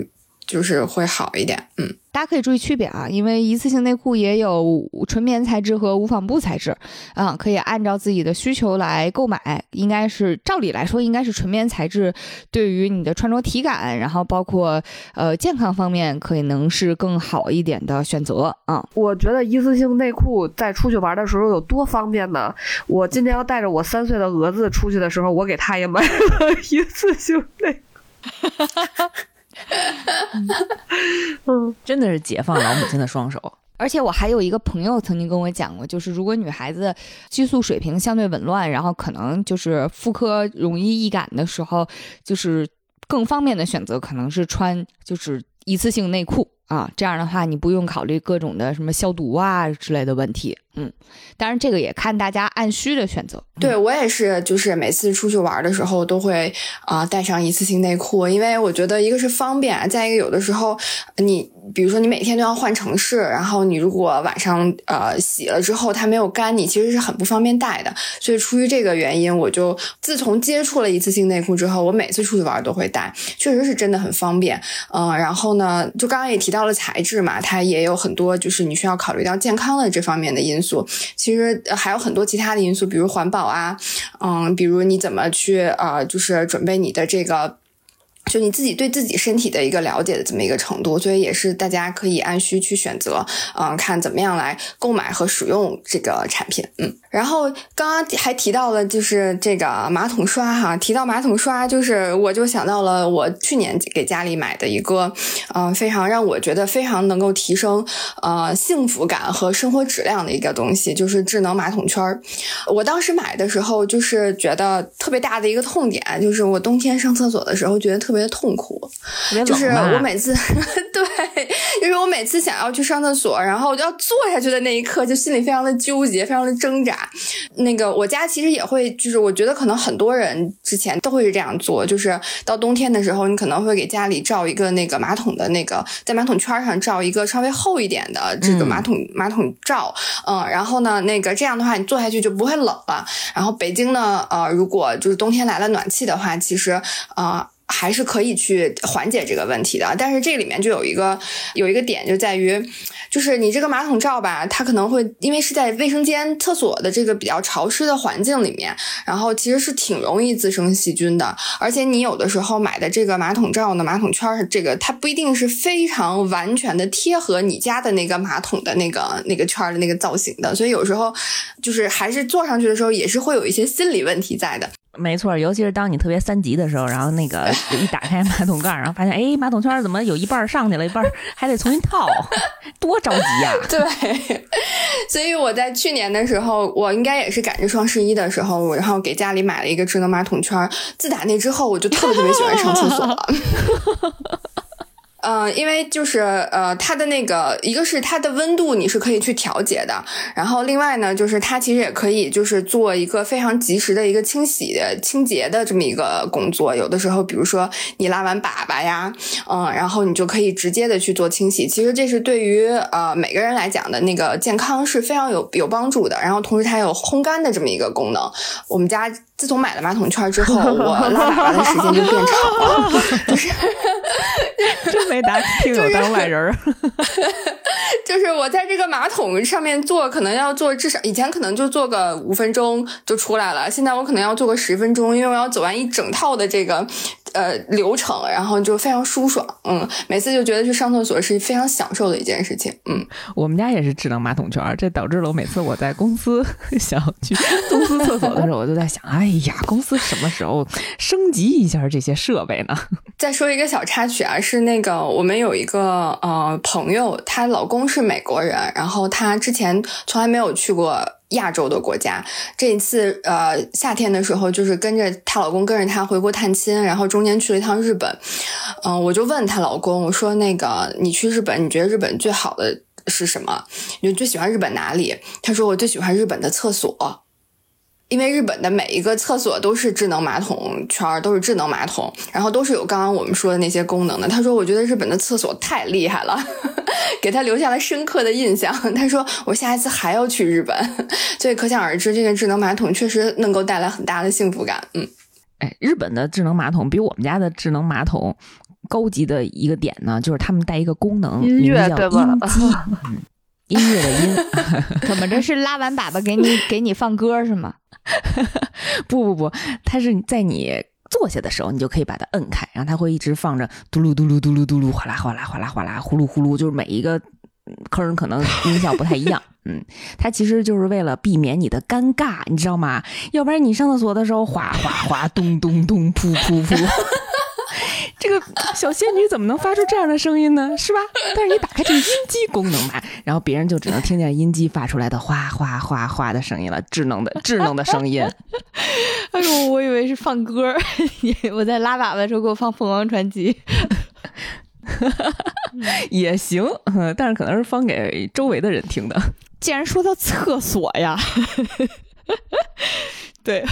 就是会好一点。嗯。大家可以注意区别啊，因为一次性内裤也有纯棉材质和无纺布材质，啊，可以按照自己的需求来购买。应该是照理来说，应该是纯棉材质对于你的穿着体感，然后包括呃健康方面，可能是更好一点的选择啊。我觉得一次性内裤在出去玩的时候有多方便呢？我今天要带着我三岁的蛾子出去的时候，我给他也买了一次性内裤。嗯，真的是解放老母亲的双手。而且我还有一个朋友曾经跟我讲过，就是如果女孩子激素水平相对紊乱，然后可能就是妇科容易易感的时候，就是更方便的选择可能是穿就是一次性内裤啊，这样的话你不用考虑各种的什么消毒啊之类的问题。嗯，当然这个也看大家按需的选择。对我也是，就是每次出去玩的时候都会啊、带上一次性内裤，因为我觉得一个是方便，再一个有的时候你比如说你每天都要换城市，然后你如果晚上呃洗了之后它没有干，你其实是很不方便带的。所以出于这个原因，我就自从接触了一次性内裤之后，我每次出去玩都会带，确实是真的很方便。嗯、然后呢，就刚刚也提到了材质嘛，它也有很多就是你需要考虑到健康的这方面的因素。其实还有很多其他的因素，比如环保啊，嗯，比如你怎么去呃，就是准备你的这个。就你自己对自己身体的一个了解的这么一个程度，所以也是大家可以按需去选择，嗯、看怎么样来购买和使用这个产品，嗯。然后刚刚还提到了就是这个马桶刷哈，提到马桶刷，就是我就想到了我去年给家里买的一个，嗯、非常让我觉得非常能够提升呃幸福感和生活质量的一个东西，就是智能马桶圈儿。我当时买的时候，就是觉得特别大的一个痛点，就是我冬天上厕所的时候觉得特别的痛苦，就是我每次 对，就是我每次想要去上厕所，然后要坐下去的那一刻，就心里非常的纠结，非常的挣扎。那个我家其实也会，就是我觉得可能很多人之前都会是这样做，就是到冬天的时候，你可能会给家里罩一个那个马桶的那个，在马桶圈上罩一个稍微厚一点的这个嗯马桶、马桶罩，嗯，然后呢，那个这样的话，你坐下去就不会冷了。然后北京呢，呃，如果就是冬天来了暖气的话，其实呃还是可以去缓解这个问题的。但是这里面就有一个有一个点，就在于，就是你这个马桶罩吧，它可能会因为是在卫生间、厕所的这个比较潮湿的环境里面，然后其实是挺容易滋生细菌的。而且你有的时候买的这个马桶罩呢，马桶圈儿这个它不一定是非常完全的贴合你家的那个马桶的那个那个圈儿的那个造型的，所以有时候就是还是坐上去的时候也是会有一些心理问题在的。没错，尤其是当你特别三级的时候，然后那个一打开马桶盖，然后发现哎，马桶圈怎么有一半上去了，一半还得重新套，多着急呀、对，所以我在去年的时候，我应该也是赶着双十一的时候，然后给家里买了一个智能马桶圈。自打那之后，我就特别特别喜欢上厕所了。嗯、因为就是呃，它的那个一个是它的温度你是可以去调节的，然后另外呢，就是它其实也可以就是做一个非常及时的一个清洗清洁的这么一个工作。有的时候，比如说你拉完粑粑呀，嗯，然后你就可以直接的去做清洗。其实这是对于呃每个人来讲的那个健康是非常有有帮助的。然后同时它有烘干的这么一个功能。我们家自从买了马桶圈之后，我拉粑粑的时间就变长了，就是。真没拿听友当外人儿。就是我在这个马桶上面坐，可能要坐至少以前可能就坐个五分钟就出来了，现在我可能要坐个十分钟，因为我要走完一整套的这个呃流程，然后就非常舒爽。嗯，每次就觉得去上厕所是非常享受的一件事情。嗯，我们家也是智能马桶圈，这导致了我每次我在公司 想去公司厕所的时候，我就在想，哎呀，公司什么时候升级一下这些设备呢？再说一个小插曲啊，是那个我们有一个呃朋友，她老公是美国人，然后她之前从来没有去过亚洲的国家。这一次呃夏天的时候，就是跟着她老公跟着她回国探亲，然后中间去了一趟日本。嗯、我就问她老公，我说那个你去日本，你觉得日本最好的是什么？你最喜欢日本哪里？他说我最喜欢日本的厕所。因为日本的每一个厕所都是智能马桶圈，都是智能马桶，然后都是有刚刚我们说的那些功能的。他说：“我觉得日本的厕所太厉害了，给他留下了深刻的印象。”他说：“我下一次还要去日本。”所以可想而知，这个智能马桶确实能够带来很大的幸福感。嗯，哎，日本的智能马桶比我们家的智能马桶高级的一个点呢，就是他们带一个功能，音乐对吧音机，嗯，音乐的音。怎么着是拉完粑粑给你给你放歌是吗？不不不，它是在你坐下的时候，你就可以把它摁开，然后它会一直放着嘟噜嘟噜嘟噜嘟噜，哗啦哗啦哗啦哗啦，呼噜呼噜，就是每一个坑可能音效不太一样。嗯，它其实就是为了避免你的尴尬，你知道吗？要不然你上厕所的时候哗哗哗，咚咚咚，噗噗噗。这个小仙女怎么能发出这样的声音呢？是吧？但是你打开这个音机功能吧，然后别人就只能听见音机发出来的哗哗哗哗的声音了，智能的智能的声音。哎呦，我以为是放歌儿，我在拉粑粑的时候给我放凤凰传奇。也行，嗯但是可能是放给周围的人听的。既然说到厕所呀，对，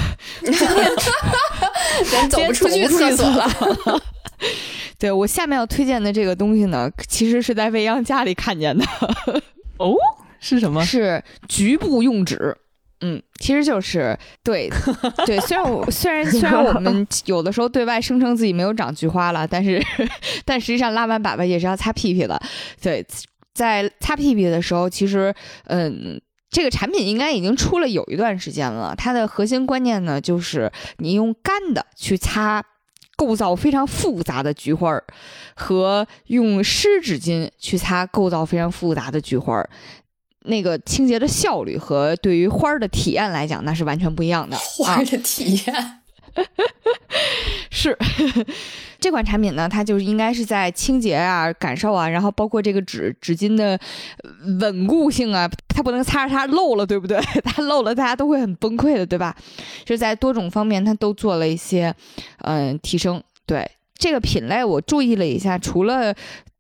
咱走不出去厕所了。对我下面要推荐的这个东西呢，其实是在未央家里看见的，哦，是什么？是局部用纸。嗯，其实就是对对，虽然我虽然虽然我们有的时候对外声称自己没有长菊花了，但是但实际上拉完粑粑也是要擦屁屁的。对，在擦屁屁的时候，其实嗯。这个产品应该已经出了有一段时间了，它的核心观念呢，就是你用干的去擦构造非常复杂的菊花儿，和用湿纸巾去擦构造非常复杂的菊花儿，那个清洁的效率和对于花儿的体验来讲，那是完全不一样的。花儿的体验，是这款产品呢，它就是应该是在清洁啊、感受啊，然后包括这个纸纸巾的稳固性啊，它不能擦着它漏了，对不对？它漏了，大家都会很崩溃的，对吧？是在多种方面它都做了一些嗯、提升。对这个品类，我注意了一下，除了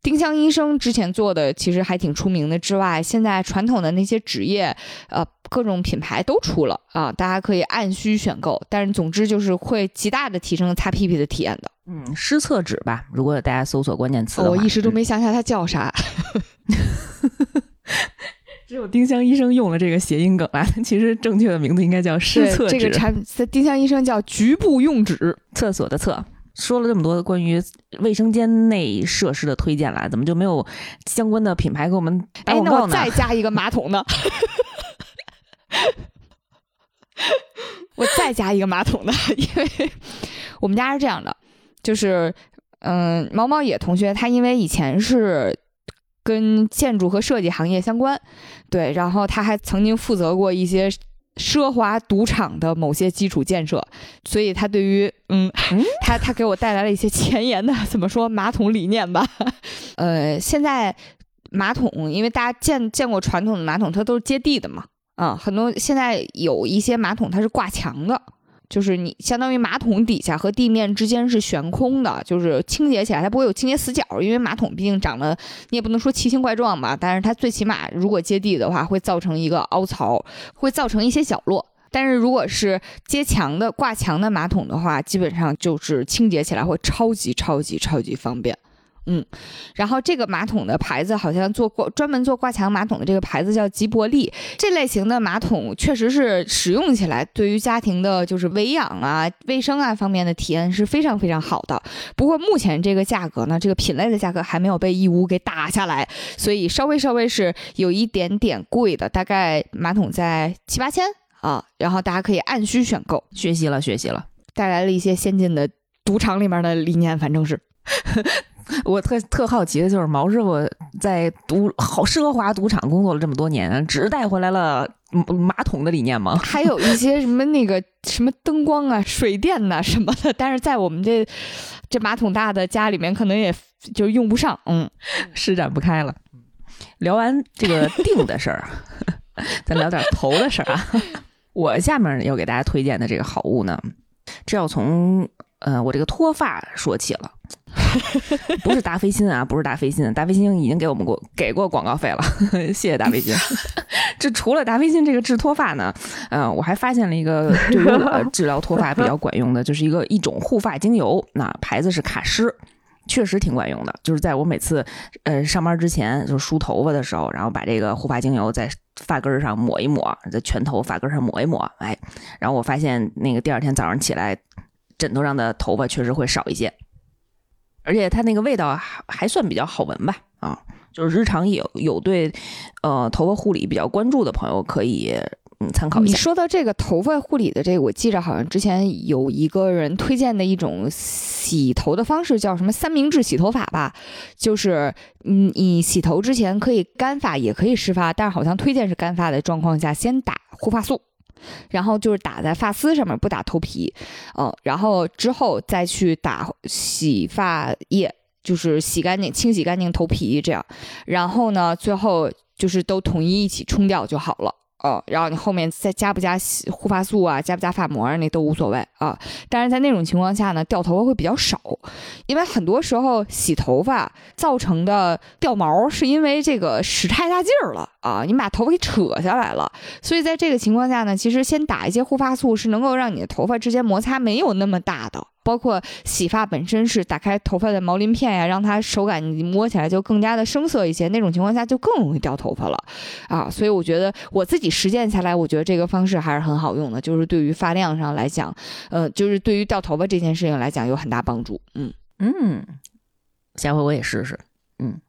丁香医生之前做的其实还挺出名的之外，现在传统的那些纸业，呃，各种品牌都出了啊，大家可以按需选购。但是总之就是会极大的提升擦屁屁的体验的。嗯，湿厕纸吧，如果大家搜索关键词我一时都嗯没想起来它叫啥。只有丁香医生用了这个谐音梗啊，其实正确的名字应该叫湿厕纸。这个产在丁香医生叫局部用纸，厕所的厕。说了这么多关于卫生间内设施的推荐了，怎么就没有相关的品牌给我们打哎？那我再加一个马桶呢？我再加一个马桶的，因为我们家是这样的，就是嗯，毛毛野同学他因为以前是跟建筑和设计行业相关，对，然后他还曾经负责过一些奢华赌场的某些基础建设，所以他对于嗯嗯？他他给我带来了一些前沿的怎么说马桶理念吧，呃，现在马桶，因为大家见见过传统的马桶，它都是接地的嘛，啊，很多现在有一些马桶它是挂墙的，就是你相当于马桶底下和地面之间是悬空的，就是清洁起来它不会有清洁死角，因为马桶毕竟长得你也不能说奇形怪状吧，但是它最起码如果接地的话，会造成一个凹槽，会造成一些角落。但是如果是接墙的挂墙的马桶的话，基本上就是清洁起来会超级超级超级方便。嗯，然后这个马桶的牌子好像做过专门做挂墙马桶的这个牌子叫吉伯利，这类型的马桶确实是使用起来对于家庭的就是维养啊、卫生啊方面的体验是非常非常好的。不过目前这个价格呢，这个品类的价格还没有被义乌给打下来，所以稍微稍微是有一点点贵的，大概马桶在七八千啊，然后大家可以按需选购，学习了，学习了。带来了一些先进的赌场里面的理念，反正是。我特特好奇的就是毛师傅在赌好奢华赌场工作了这么多年，只带回来了嗯马桶的理念吗？还有一些什么那个什么灯光啊、水电呐、什么的，但是在我们这这马桶大的家里面，可能也就用不上。嗯，施展不开了。聊完这个定的事儿，咱聊点头的事儿啊。我下面要给大家推荐的这个好物呢，这要从呃我这个脱发说起了。不是达霏欣啊，不是达霏欣，达霏欣已经给我们过给过广告费了，谢谢达霏欣。这除了达霏欣这个治脱发呢，呃，我还发现了一个对于我治疗脱发比较管用的，就是一个一种护发精油，那牌子是卡诗。确实挺管用的，就是在我每次呃上班之前，就梳头发的时候，然后把这个护发精油在发根上抹一抹，在全头发根上抹一抹，哎，然后我发现那个第二天早上起来，枕头上的头发确实会少一些，而且它那个味道还还算比较好闻吧，啊，就是日常有有对呃头发护理比较关注的朋友可以嗯参考一下你。说到这个头发护理的这个，我记着好像之前有一个人推荐的一种洗头的方式，叫什么三明治洗头法吧？就是嗯，你洗头之前可以干发，也可以湿发，但是好像推荐是干发的状况下，先打护发素。然后就是打在发丝上面，不打头皮，嗯，然后之后再去打洗发液，就是洗干净、清洗干净头皮这样，然后呢，最后就是都统一一起冲掉就好了。哦，然后你后面再加不加护发素啊，加不加发膜啊，那都无所谓啊。但是在那种情况下呢，掉头发会比较少，因为很多时候洗头发造成的掉毛是因为这个使太大劲儿了啊，你把头发给扯下来了。所以在这个情况下呢，其实先打一些护发素是能够让你的头发之间摩擦没有那么大的。包括洗发本身是打开头发的毛鳞片呀，让它手感你摸起来就更加的生涩一些，那种情况下就更容易掉头发了啊。所以我觉得我自己实践下来，我觉得这个方式还是很好用的，就是对于发量上来讲，呃，就是对于掉头发这件事情来讲有很大帮助。嗯，嗯，下回我也试试。嗯，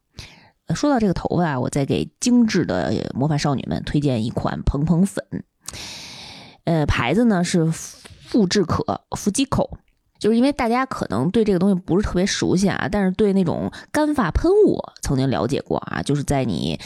说到这个头发啊，我再给精致的魔法少女们推荐一款蓬蓬粉。呃，牌子呢是富智可 Fujiko，就是因为大家可能对这个东西不是特别熟悉啊，但是对那种干发喷雾曾经了解过啊，就是在你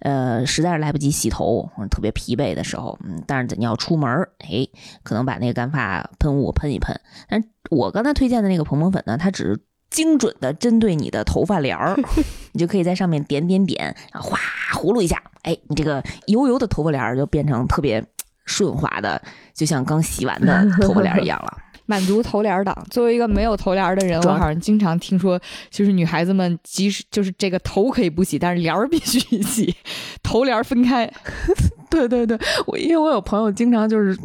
呃实在是来不及洗头，特别疲惫的时候，嗯，但是你要出门儿，哎，可能把那个干发喷雾喷一喷。但我刚才推荐的那个蓬蓬粉呢，它只是精准的针对你的头发帘儿，你就可以在上面点点点，然后哗葫芦一下，哎，你这个油油的头发帘儿就变成特别顺滑的，就像刚洗完的 头发帘儿一样了。满足头帘儿党。作为一个没有头帘儿的人，我好像经常听说，就是女孩子们即使就是这个头可以不洗，但是帘儿必须洗，头帘分开。对对对，我因为我有朋友经常就是。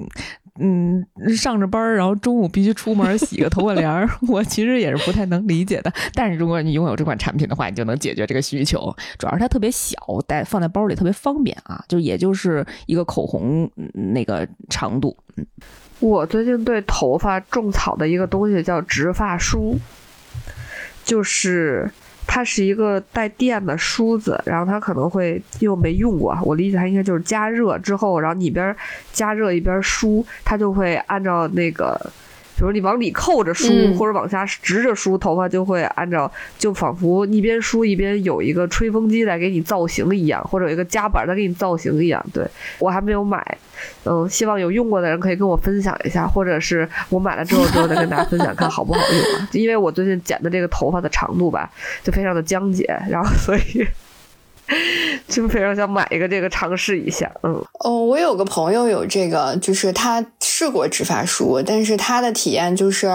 嗯，上着班，然后中午必须出门洗个头发帘儿，我其实也是不太能理解的。但是如果你拥有这款产品的话，你就能解决这个需求。主要是它特别小，带放在包里特别方便啊，就也就是一个口红那个长度。我最近对头发种草的一个东西叫植发梳，就是它是一个带电的梳子，然后它可能会因为没用过，我理解它应该就是加热之后，然后你一边加热一边梳，它就会按照那个。比如你往里扣着梳，嗯或者往下直着梳，头发就会按照，就仿佛一边梳一边有一个吹风机在给你造型一样，或者有一个夹板在给你造型一样。对我还没有买，嗯，希望有用过的人可以跟我分享一下，或者是我买了之后之后再跟大家分享看好不好用啊。因为我最近剪的这个头发的长度吧，就非常的僵结，然后所以就非常想买一个这个尝试一下。嗯，哦，我有个朋友有这个，就是他试过直发梳，但是他的体验就是，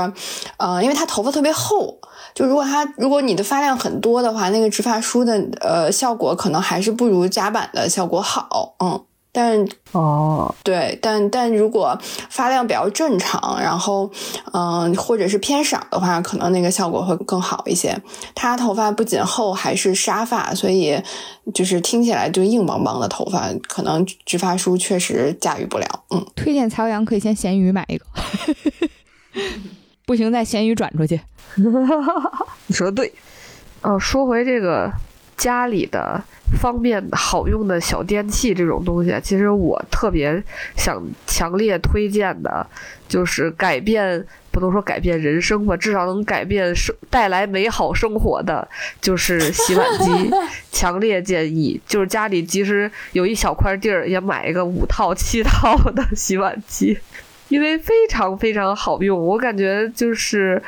呃，因为他头发特别厚，就如果他如果你的发量很多的话，那个直发梳的呃效果可能还是不如夹板的效果好，嗯。但哦，对，但但如果发量比较正常，然后嗯、或者是偏少的话，可能那个效果会更好一些。他头发不仅厚，还是沙发，所以就是听起来就硬邦邦的头发，可能直发梳确实驾驭不了。嗯，推荐曹阳可以先闲鱼买一个，不行再闲鱼转出去。你说的对。哦，说回这个家里的方便好用的小电器这种东西，其实我特别想强烈推荐的，就是改变不能说改变人生吧，至少能改变生带来美好生活的，就是洗碗机。强烈建议，就是家里即使有一小块地儿，也买一个五套七套的洗碗机。因为非常非常好用，我感觉就是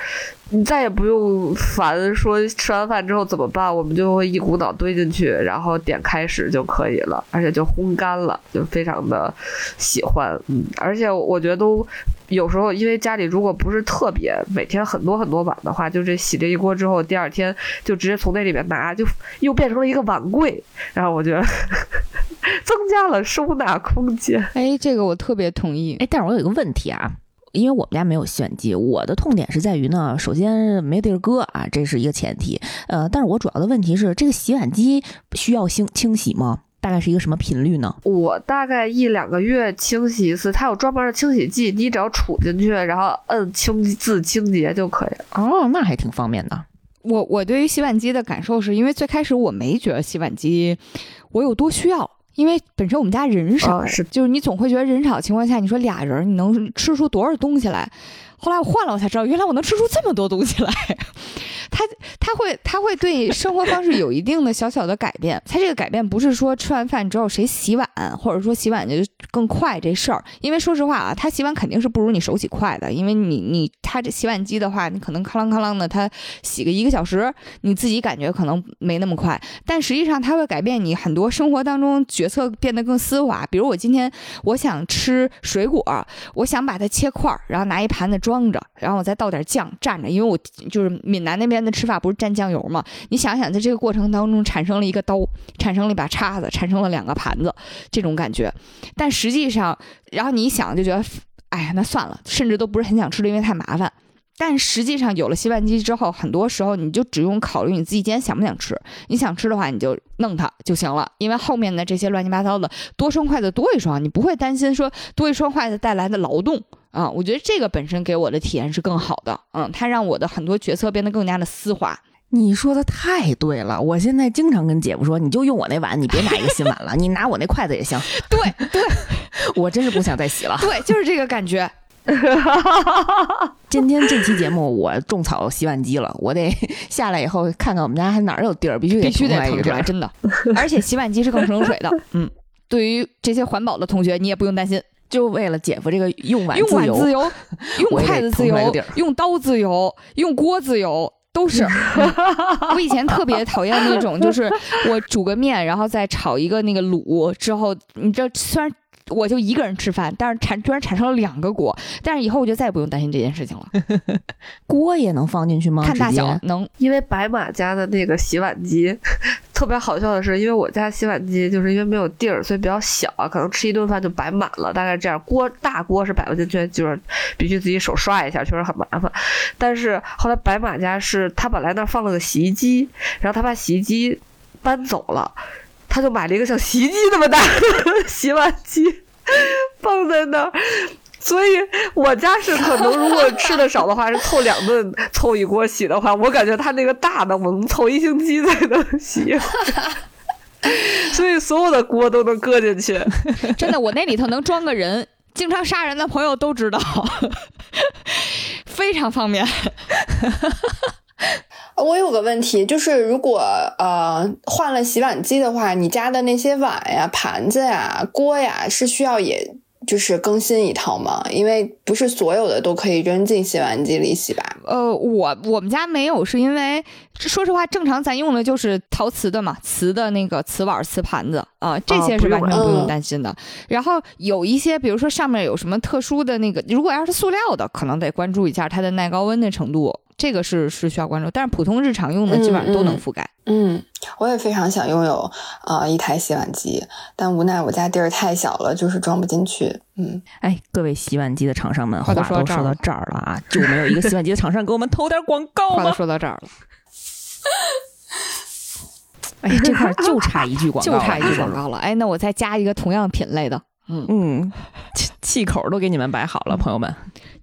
你再也不用烦说吃完饭之后怎么办，我们就会一股脑堆进去，然后点开始就可以了，而且就烘干了，就非常的喜欢。嗯，而且我觉得都有时候，因为家里如果不是特别每天很多很多碗的话，就这洗这一锅之后，第二天就直接从那里面拿，就又变成了一个碗柜，然后我觉得 增加了收纳空间。哎，这个我特别同意。哎，但是我有一个问题啊，因为我们家没有洗碗机，我的痛点是在于呢，首先没地儿搁啊，这是一个前提。呃，但是我主要的问题是，这个洗碗机需要清清洗吗？大概是一个什么频率呢？我大概一两个月清洗一次，它有专门的清洗剂，你只要杵进去，然后摁清自清洁就可以了。哦，那还挺方便的。我我对于洗碗机的感受是因为最开始我没觉得洗碗机我有多需要。因为本身我们家人少，哦是就是你总会觉得人少情况下，你说俩人你能吃出多少东西来？后来我换了，我才知道原来我能吃出这么多东西来。它它会它会对生活方式有一定的小小的改变。它这个改变不是说吃完饭之后谁洗碗，或者说洗碗就更快这事儿。因为说实话啊，它洗碗肯定是不如你手洗快的，因为你你它这洗碗机的话，你可能哐啷哐啷的，它洗个一个小时，你自己感觉可能没那么快，但实际上它会改变你很多生活当中决策变得更丝滑。比如我今天我想吃水果，我想把它切块，然后拿一盘子装着，然后我再倒点酱蘸着，因为我就是闽南那边的吃法不是蘸酱油嘛？你想想，在这个过程当中产生了一个刀，产生了一把叉子，产生了两个盘子，这种感觉。但实际上，然后你一想就觉得，哎呀，那算了，甚至都不是很想吃了，因为太麻烦。但实际上有了洗碗机之后，很多时候你就只用考虑你自己今天想不想吃。你想吃的话，你就弄它就行了，因为后面的这些乱七八糟的多双筷子多一双，你不会担心说多一双筷子带来的劳动啊。我觉得这个本身给我的体验是更好的，嗯，它让我的很多决策变得更加的丝滑。你说的太对了，我现在经常跟姐夫说，你就用我那碗，你别拿一个新碗了，你拿我那筷子也行。对对我真是不想再洗了。对，就是这个感觉。今天这期节目我种草洗碗机了，我得 下来以后看看我们家还哪儿有地儿，必须得必须得腾出来，真的。而且洗碗机是更省水的，嗯。对于这些环保的同学，你也不用担心，就为了姐夫这个用碗用自由。碗自由，用筷子自由用刀自由，用锅自由。都是，嗯我以前特别讨厌那种，就是我煮个面，然后再炒一个那个卤之后，你这虽然我就一个人吃饭，但是产居然产生了两个锅，但是以后我就再也不用担心这件事情了，锅也能放进去吗？看大小能。因为白马家的那个洗碗机 特别好笑的是，因为我家洗碗机就是因为没有地儿，所以比较小，可能吃一顿饭就摆满了，大概这样。锅大锅是摆不进去，就是必须自己手刷一下，确实很麻烦。但是后来白马家是他本来那儿放了个洗衣机，然后他把洗衣机搬走了，他就买了一个像洗衣机那么大的 洗碗机放在那儿。所以我家是可能，如果吃的少的话，是凑两顿凑一锅洗的话，我感觉他那个大的，我能凑一星期才能洗。所以所有的锅都能搁进去。真的，我那里头能装个人，经常杀人的朋友都知道，非常方便。我有个问题，就是如果呃换了洗碗机的话，你家的那些碗呀、盘子呀、锅呀，是需要也就是更新一套吗？因为不是所有的都可以扔进洗碗机里洗吧？呃，我我们家没有，是因为说实话，正常咱用的就是陶瓷的嘛，瓷的那个瓷碗、瓷盘子啊、这些是完全不用嗯担心的。然后有一些，比如说上面有什么特殊的那个，如果要是塑料的，可能得关注一下它的耐高温的程度，这个是是需要关注。但是普通日常用的基本上都能覆盖。嗯，我也非常想拥有呃一台洗碗机，但无奈我家地儿太小了，就是装不进去。嗯，哎，各位洗碗机的厂商们，话话都说到这儿了啊，就没有一个洗碗机的厂商给我们投点广告话都？说到这儿了，哎，这块儿就差一句广告了，就差一句广告了。哎，那我再加一个同样品类的，嗯，嗯，气气口都给你们摆好了，朋友们。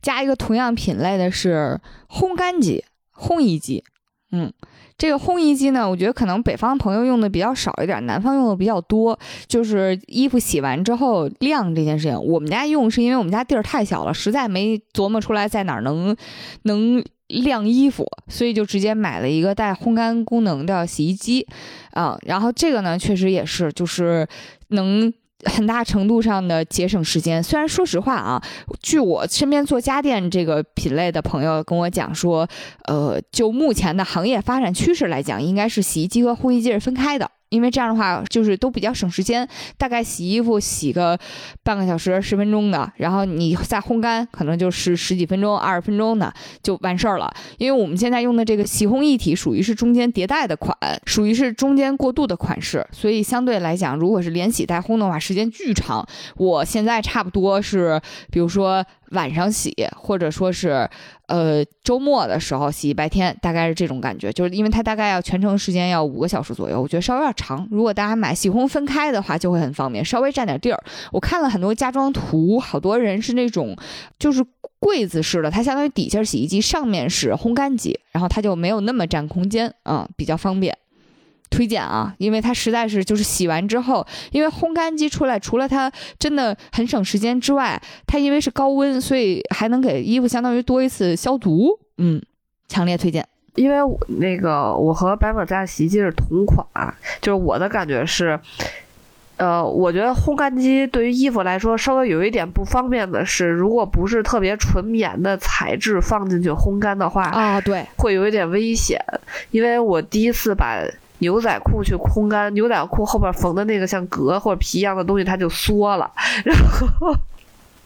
加一个同样品类的是烘干机、烘衣机。嗯，这个烘衣机呢，我觉得可能北方朋友用的比较少一点，南方用的比较多。就是衣服洗完之后晾这件事情，我们家用是因为我们家地儿太小了，实在没琢磨出来在哪儿能能晾衣服，所以就直接买了一个带烘干功能的洗衣机啊。然后这个呢，确实也是就是能。很大程度上的节省时间，虽然说实话啊，据我身边做家电这个品类的朋友跟我讲说，呃，就目前的行业发展趋势来讲，应该是洗衣机和烘衣机是分开的，因为这样的话就是都比较省时间，大概洗衣服洗个半个小时、十分钟的，然后你再烘干可能就是十几分钟、二十分钟的就完事儿了。因为我们现在用的这个洗烘一体属于是中间迭代的款，属于是中间过渡的款式，所以相对来讲，如果是连洗带烘的话，时间巨长。我现在差不多是，比如说晚上洗，或者说是呃周末的时候洗，白天大概是这种感觉，就是因为它大概要全程时间要五个小时左右，我觉得稍微有点长。如果大家买洗烘分开的话，就会很方便，稍微占点地儿。我看了很多家装图，好多人是那种就是柜子式的，它相当于底下是洗衣机，上面是烘干机，然后它就没有那么占空间啊、比较方便。推荐啊，因为它实在是就是洗完之后，因为烘干机出来，除了它真的很省时间之外，它因为是高温，所以还能给衣服相当于多一次消毒。嗯，强烈推荐。因为那个我和白马家的洗衣机是同款，就是我的感觉是，呃，我觉得烘干机对于衣服来说稍微有一点不方便的是，如果不是特别纯棉的材质放进去烘干的话，啊，对，会有一点危险。因为我第一次把牛仔裤去烘干，牛仔裤后边缝的那个像革或者皮一样的东西，它就缩了，然后。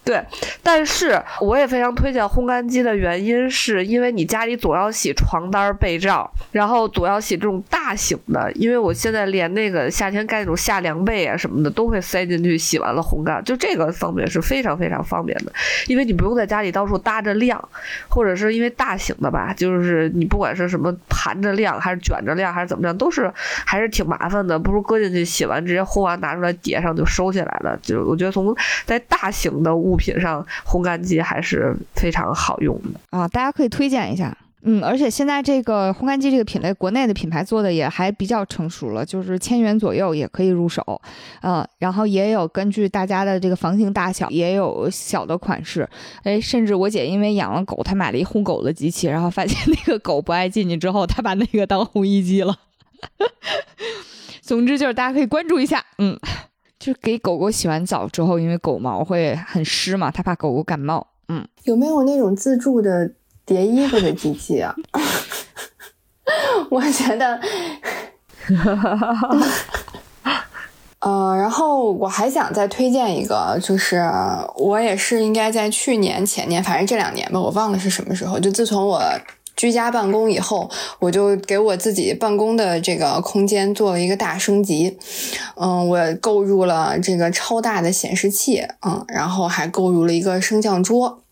对，但是我也非常推荐烘干机的原因，是因为你家里总要洗床单、被罩，然后总要洗这种大型的。因为我现在连那个夏天盖那种夏凉被啊什么的都会塞进去，洗完了烘干，就这个方面是非常非常方便的，因为你不用在家里到处搭着晾，或者是因为大型的吧，就是你不管是什么盘着晾，还是卷着晾，还是怎么样，都是还是挺麻烦的，不如搁进去洗完直接烘完拿出来叠上就收起来了。就我觉得从在大型的物品上，烘干机还是非常好用的。啊，大家可以推荐一下。嗯，而且现在这个烘干机这个品类，国内的品牌做的也还比较成熟了，就是千元左右也可以入手，呃，然后也有根据大家的这个房型大小，也有小的款式，哎，甚至我姐因为养了狗，她买了一烘狗的机器，然后发现那个狗不爱进去之后，她把那个当烘衣机了。总之就是大家可以关注一下，嗯，就是给狗狗洗完澡之后，因为狗毛会很湿嘛，它怕狗狗感冒，嗯，有没有那种自助的叠衣服的机器啊？我觉得，呃，然后我还想再推荐一个，就是我也是应该在去年、前年，反正这两年吧，我忘了是什么时候。就自从我居家办公以后，我就给我自己办公的这个空间做了一个大升级。嗯，我购入了这个超大的显示器，嗯，然后还购入了一个升降桌。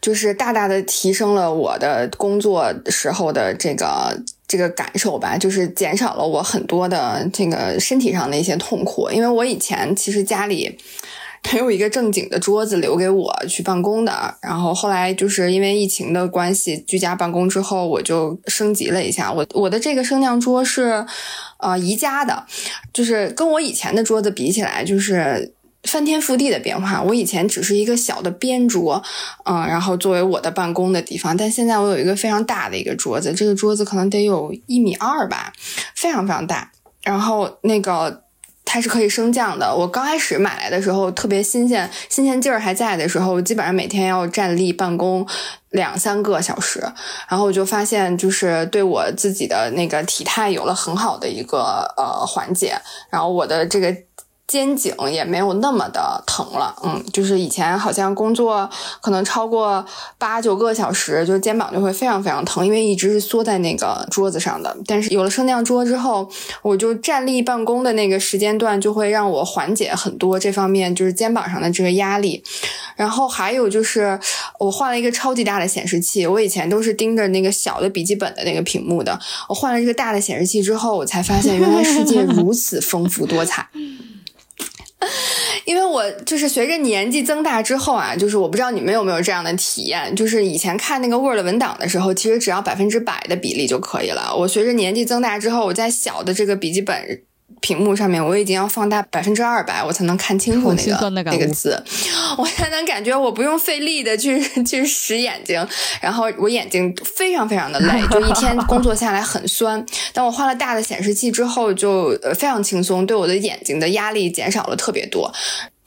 就是大大的提升了我的工作时候的这个这个感受吧，就是减少了我很多的这个身体上的一些痛苦。因为我以前其实家里没有一个正经的桌子留给我去办公的，然后后来就是因为疫情的关系，居家办公之后，我就升级了一下。我我的这个升降桌是呃宜家的，就是跟我以前的桌子比起来，就是。翻天覆地的变化。我以前只是一个小的边桌，嗯，然后作为我的办公的地方，但现在我有一个非常大的一个桌子，这个桌子可能得有一米二吧，非常非常大。然后那个它是可以升降的。我刚开始买来的时候特别新鲜，新鲜劲儿还在的时候，基本上每天要站立办公两三个小时。然后我就发现，就是对我自己的那个体态有了很好的一个呃缓解。然后我的这个。肩颈也没有那么的疼了，嗯，就是以前好像工作可能超过八九个小时，就肩膀就会非常非常疼，因为一直是缩在那个桌子上的。但是有了升降桌之后，我就站立办公的那个时间段就会让我缓解很多这方面就是肩膀上的这个压力。然后还有就是我换了一个超级大的显示器，我以前都是盯着那个小的笔记本的那个屏幕的，我换了这个大的显示器之后，我才发现原来世界如此丰富多彩。因为我就是随着年纪增大之后啊，就是我不知道你们有没有这样的体验，就是以前看那个 Word 文档的时候，其实只要百分之百的比例就可以了。我随着年纪增大之后，我在小的这个笔记本屏幕上面，我已经要放大百分之二百，我才能看清楚那个那个字，我才能感觉我不用费力的去去使眼睛，然后我眼睛非常非常的累，就一天工作下来很酸。但我换了大的显示器之后，就非常轻松，对我的眼睛的压力减少了特别多。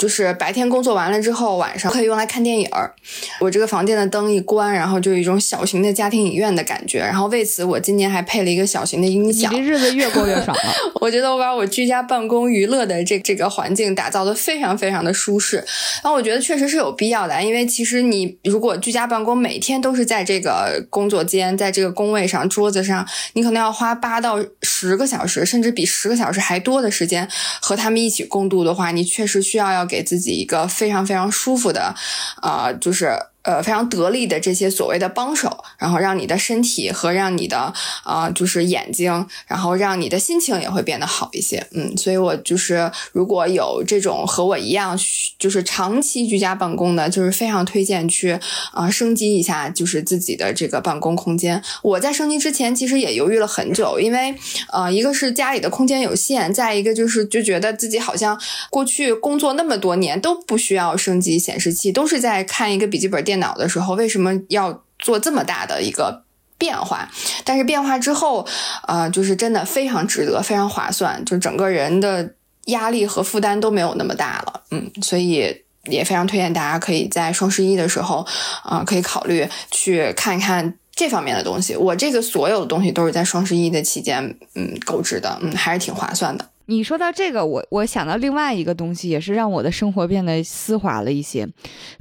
就是白天工作完了之后，晚上可以用来看电影儿。我这个房间的灯一关，然后就有一种小型的家庭影院的感觉。然后为此，我今年还配了一个小型的音响。你这日子越过越爽了。我觉得我把我居家办公娱乐的这这个环境打造的非常非常的舒适。然后我觉得确实是有必要的，因为其实你如果居家办公，每天都是在这个工作间，在这个工位上、桌子上，你可能要花八到十个小时，甚至比十个小时还多的时间和他们一起共度的话，你确实需要要。给自己一个非常非常舒服的，啊，就是。呃，非常得力的这些所谓的帮手，然后让你的身体和让你的啊，就是眼睛，然后让你的心情也会变得好一些。嗯，所以我就是如果有这种和我一样，就是长期居家办公的，就是非常推荐去啊升级一下，就是自己的这个办公空间。我在升级之前其实也犹豫了很久，因为呃，一个是家里的空间有限，再一个就是就觉得自己好像过去工作那么多年都不需要升级显示器，都是在看一个笔记本电。电脑的时候为什么要做这么大的一个变化？但是变化之后，呃，就是真的非常值得，非常划算，就整个人的压力和负担都没有那么大了。嗯，所以也非常推荐大家可以在双十一的时候，啊，可以考虑去看一看这方面的东西。我这个所有的东西都是在双十一的期间，嗯，购置的，嗯，还是挺划算的。你说到这个，我我想到另外一个东西，也是让我的生活变得丝滑了一些，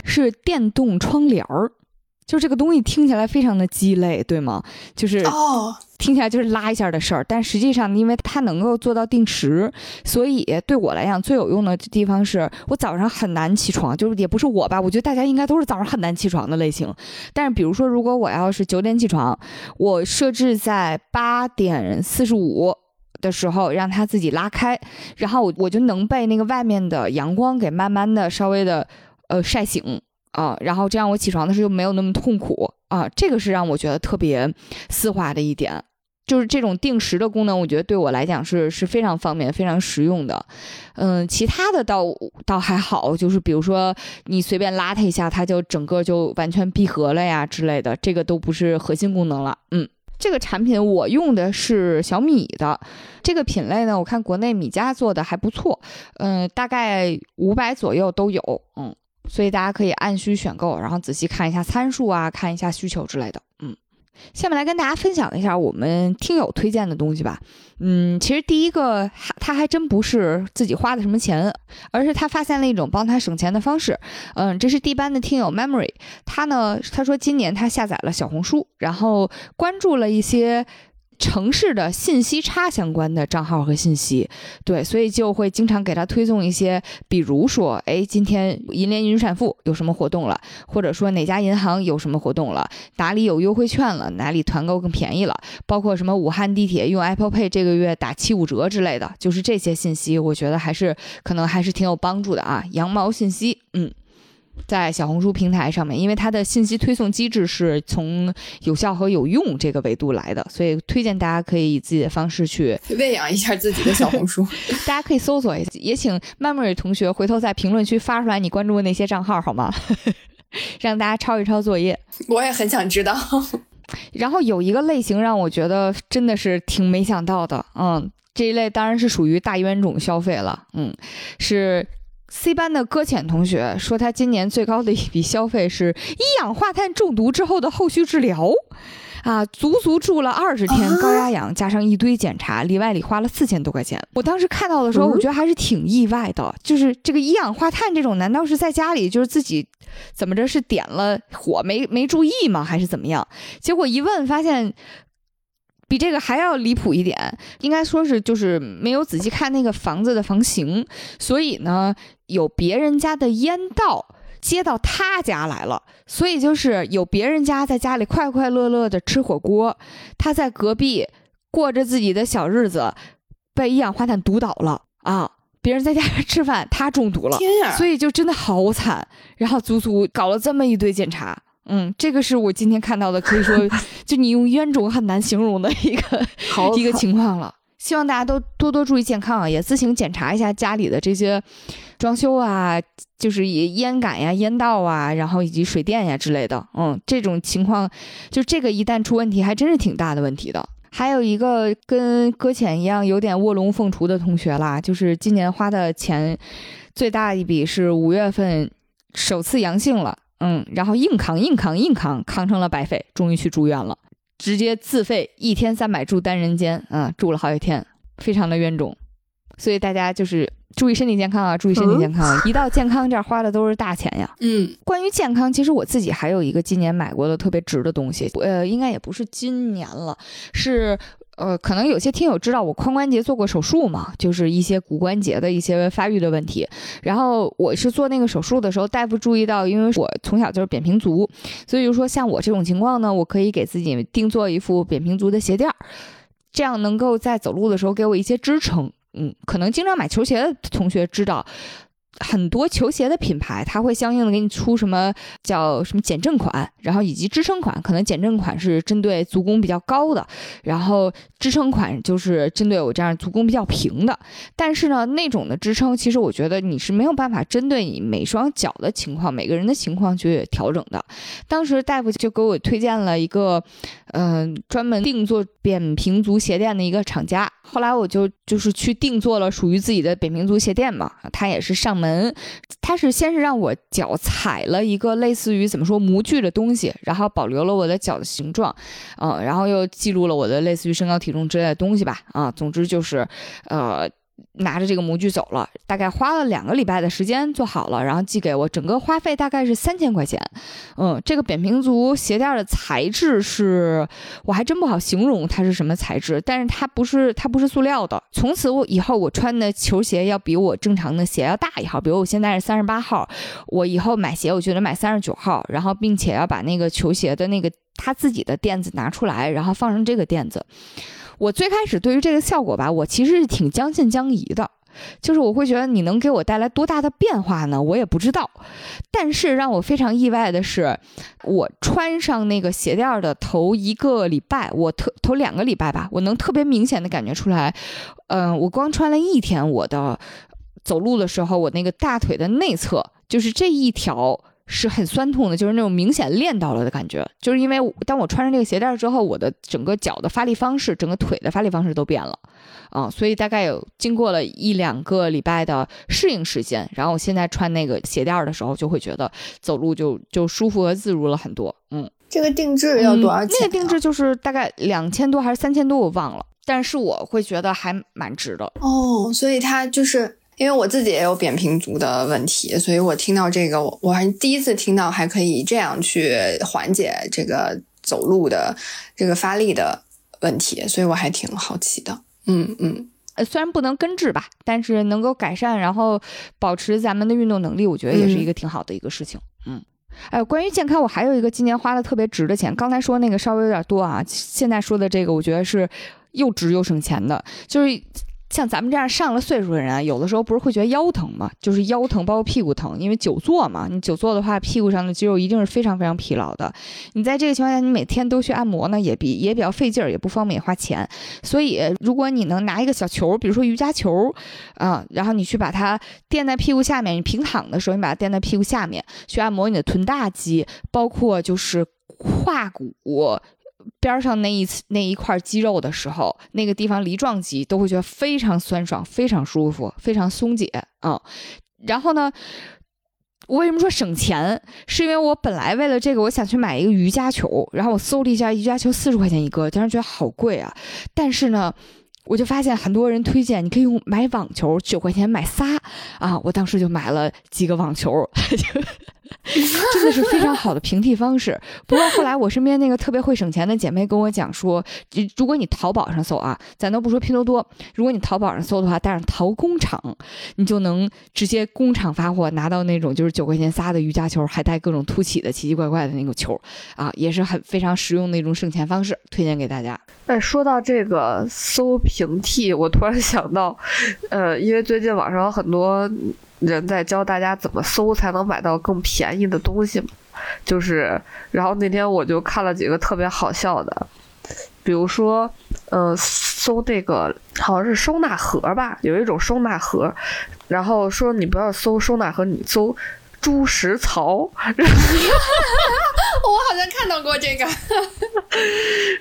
是电动窗帘儿。就这个东西听起来非常的鸡肋，对吗？就是哦，听起来就是拉一下的事儿，但实际上，因为它能够做到定时，所以对我来讲最有用的地方是我早上很难起床，就是也不是我吧，我觉得大家应该都是早上很难起床的类型。但是比如说，如果我要是九点起床，我设置在八点四十五。的时候让它自己拉开，然后我我就能被那个外面的阳光给慢慢的稍微的呃晒醒啊，然后这样我起床的时候就没有那么痛苦。啊，这个是让我觉得特别丝滑的一点。就是这种定时的功能，我觉得对我来讲是是非常方便、非常实用的。嗯，其他的倒倒还好，就是比如说你随便拉它一下，它就整个就完全闭合了呀之类的，这个都不是核心功能了。嗯，这个产品我用的是小米的这个品类呢，我看国内米家做的还不错，嗯，大概五百左右都有，嗯，所以大家可以按需选购，然后仔细看一下参数啊，看一下需求之类的，嗯。下面来跟大家分享一下我们听友推荐的东西吧。嗯，其实第一个他还真不是自己花的什么钱，而是他发现了一种帮他省钱的方式。嗯，这是 D 班的听友 Memory，他呢他说今年他下载了小红书，然后关注了一些。城市的信息差相关的账号和信息，对，所以就会经常给他推送一些，比如说，哎，今天银联云闪付有什么活动了，或者说哪家银行有什么活动了，哪里有优惠券了，哪里团购更便宜了，包括什么武汉地铁用 Apple Pay 这个月打七五折之类的，就是这些信息，我觉得还是可能还是挺有帮助的啊，羊毛信息，嗯。在小红书平台上面，因为它的信息推送机制是从有效和有用这个维度来的，所以推荐大家可以以自己的方式去喂养一下自己的小红书。大家可以搜索一下，也请 Memory 同学回头在评论区发出来你关注的那些账号好吗？让大家抄一抄作业。我也很想知道。然后有一个类型让我觉得真的是挺没想到的，嗯，这一类当然是属于大冤种消费了，嗯，是。C 班的搁浅同学说，他今年最高的一笔消费是一氧化碳中毒之后的后续治疗，啊，足足住了二十天高压氧，加上一堆检查，里外里花了四千多块钱。我当时看到的时候，我觉得还是挺意外的，就是这个一氧化碳这种，难道是在家里就是自己怎么着是点了火没没注意吗？还是怎么样？结果一问发现。比这个还要离谱一点，应该说是就是没有仔细看那个房子的房型，所以呢，有别人家的烟道接到他家来了，所以就是有别人家在家里快快乐乐的吃火锅，他在隔壁过着自己的小日子，被一氧化碳毒倒了啊！别人在家吃饭，他中毒了，天呀！所以就真的好惨，然后足足搞了这么一堆检查。嗯，这个是我今天看到的，可以说 就你用冤种很难形容的一个一个情况了。希望大家都多多注意健康啊，也自行检查一下家里的这些装修啊，就是烟感呀、烟道啊，然后以及水电呀之类的。嗯，这种情况就这个一旦出问题，还真是挺大的问题的。还有一个跟搁浅一样有点卧龙凤雏的同学啦，就是今年花的钱最大一笔是五月份首次阳性了。嗯，然后硬扛硬扛硬扛，扛成了白肺，终于去住院了，直接自费一天三百住单人间，嗯，住了好几天，非常的冤种，所以大家就是注意身体健康啊，注意身体健康，一到健康这儿花的都是大钱呀。嗯，关于健康，其实我自己还有一个今年买过的特别值的东西，呃，应该也不是今年了，是。呃，可能有些听友知道我髋关节做过手术嘛，就是一些骨关节的一些发育的问题。然后我是做那个手术的时候，大夫注意到，因为我从小就是扁平足，所以就说像我这种情况呢，我可以给自己定做一副扁平足的鞋垫儿，这样能够在走路的时候给我一些支撑。嗯，可能经常买球鞋的同学知道。很多球鞋的品牌，它会相应的给你出什么叫什么减震款，然后以及支撑款。可能减震款是针对足弓比较高的，然后支撑款就是针对我这样足弓比较平的。但是呢，那种的支撑，其实我觉得你是没有办法针对你每双脚的情况、每个人的情况去调整的。当时大夫就给我推荐了一个，嗯，专门定做扁平足鞋垫的一个厂家。后来我就就是去定做了属于自己的扁平足鞋垫嘛，他也是上门，他是先是让我脚踩了一个类似于怎么说模具的东西，然后保留了我的脚的形状，嗯，然后又记录了我的类似于身高体重之类的东西吧，啊，总之就是，呃。拿着这个模具走了，大概花了两个礼拜的时间做好了，然后寄给我，整个花费大概是三千块钱。嗯，这个扁平足鞋垫的材质是，我还真不好形容它是什么材质，但是它不是它不是塑料的。从此我以后我穿的球鞋要比我正常的鞋要大一号，比如我现在是三十八号，我以后买鞋我觉得买三十九号，然后并且要把那个球鞋的那个它自己的垫子拿出来，然后放上这个垫子。我最开始对于这个效果吧，我其实是挺将信将疑的，就是我会觉得你能给我带来多大的变化呢？我也不知道。但是让我非常意外的是，我穿上那个鞋垫的头一个礼拜，我特头两个礼拜吧，我能特别明显的感觉出来，嗯、我光穿了一天，我的走路的时候，我那个大腿的内侧，就是这一条是很酸痛的，就是那种明显练到了的感觉。就是因为当我穿上这个鞋垫之后，我的整个脚的发力方式，整个腿的发力方式都变了。啊、所以大概有经过了一两个礼拜的适应时间，然后我现在穿那个鞋垫的时候，就会觉得走路就就舒服和自如了很多。嗯，这个定制要多少钱、啊嗯那个定制就是大概两千多还是三千多，我忘了。但是我会觉得还蛮值的。哦，所以它就是因为我自己也有扁平足的问题，所以我听到这个，我我还第一次听到还可以这样去缓解这个走路的这个发力的问题，所以我还挺好奇的。嗯嗯，呃，虽然不能根治吧，但是能够改善，然后保持咱们的运动能力，我觉得也是一个挺好的一个事情。嗯。哎，关于健康，我还有一个今年花的特别值的钱。刚才说那个稍微有点多啊，现在说的这个，我觉得是又值又省钱的。就是像咱们这样上了岁数的人啊，有的时候不是会觉得腰疼吗？就是腰疼，包括屁股疼，因为久坐嘛。你久坐的话，屁股上的肌肉一定是非常非常疲劳的。你在这个情况下，你每天都去按摩呢，也比也比较费劲儿，也不方便，也花钱。所以，如果你能拿一个小球，比如说瑜伽球，啊、然后你去把它垫在屁股下面，你平躺的时候，你把它垫在屁股下面，去按摩你的臀大肌，包括就是胯骨。边上那一次那一块肌肉的时候，那个地方梨状肌都会觉得非常酸爽、非常舒服、非常松解啊、然后呢，我为什么说省钱？是因为我本来为了这个，我想去买一个瑜伽球，然后我搜了一下，瑜伽球四十块钱一个，当时觉得好贵啊。但是呢，我就发现很多人推荐你可以用买网球，九块钱买仨啊。我当时就买了几个网球，真的是非常好的平替方式。不过后来我身边那个特别会省钱的姐妹跟我讲说，如果你淘宝上搜啊，咱都不说拼多多，如果你淘宝上搜的话，带上淘工厂，你就能直接工厂发货拿到那种就是九块钱仨的瑜伽球，还带各种凸起的奇奇怪怪的那个球啊，也是很非常实用的一种省钱方式，推荐给大家。哎，说到这个搜平替，我突然想到，呃，因为最近网上有很多人在教大家怎么搜才能买到更便宜的东西嘛，就是，然后那天我就看了几个特别好笑的，比如说，呃，搜那个好像是收纳盒吧，有一种收纳盒，然后说你不要搜收纳盒，你搜猪食槽，我好像看到过这个。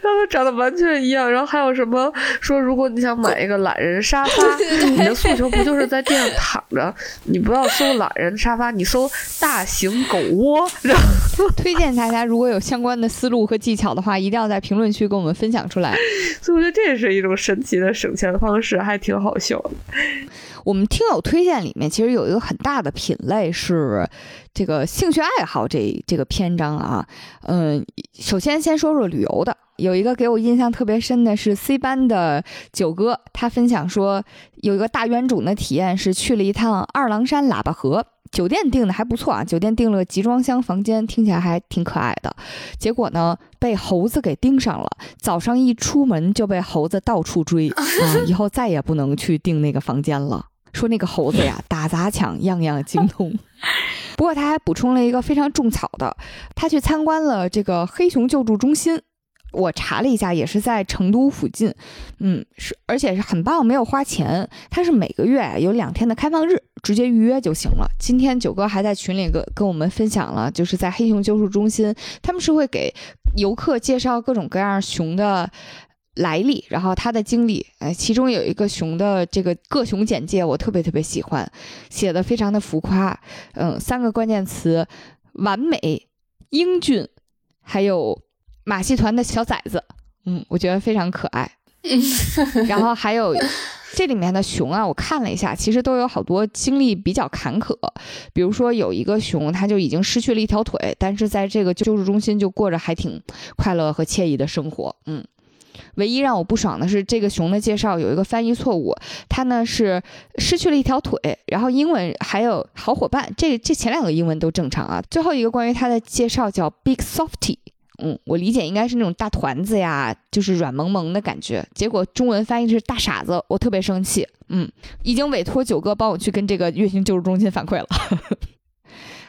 它们长得完全一样。然后还有什么说，如果你想买一个懒人沙发，你的诉求不就是在地上躺着？你不要搜懒人沙发，你搜大型狗窝。然后，推荐大家如果有相关的思路和技巧的话，一定要在评论区跟我们分享出来。所以我觉得这也是一种神奇的省钱方式，还挺好笑的。我们听友推荐里面其实有一个很大的品类是这个兴趣爱好这这个篇章啊。嗯，首先先说说旅游的，有一个给我印象特别深的是 C 班的九哥，他分享说有一个大冤种的体验是去了一趟二郎山喇叭河。酒店订的还不错啊，酒店订了个集装箱房间，听起来还挺可爱的。结果呢，被猴子给盯上了。早上一出门就被猴子到处追 啊、以后再也不能去订那个房间了。说那个猴子呀，打砸抢样样精通。不过他还补充了一个非常种草的，他去参观了这个黑熊救助中心。我查了一下，也是在成都附近，嗯，是而且是很棒，没有花钱。它是每个月有两天的开放日，直接预约就行了。今天九哥还在群里跟跟我们分享了，就是在黑熊救助中心，他们是会给游客介绍各种各样熊的来历，然后他的经历。哎，其中有一个熊的这个各熊简介，我特别特别喜欢，写的非常的浮夸。嗯，三个关键词：完美、英俊，还有马戏团的小崽子。嗯，我觉得非常可爱。然后还有这里面的熊啊，我看了一下，其实都有好多经历比较坎坷。比如说有一个熊，它就已经失去了一条腿，但是在这个救助中心就过着还挺快乐和惬意的生活。嗯。唯一让我不爽的是，这个熊的介绍有一个翻译错误，它呢是失去了一条腿，然后英文还有好伙伴，这这前两个英文都正常啊。最后一个关于它的介绍叫 Big Softy，嗯，我理解应该是那种大团子呀，就是软萌萌的感觉。结果中文翻译是大傻子，我特别生气。嗯，已经委托九哥帮我去跟这个月星救助中心反馈了。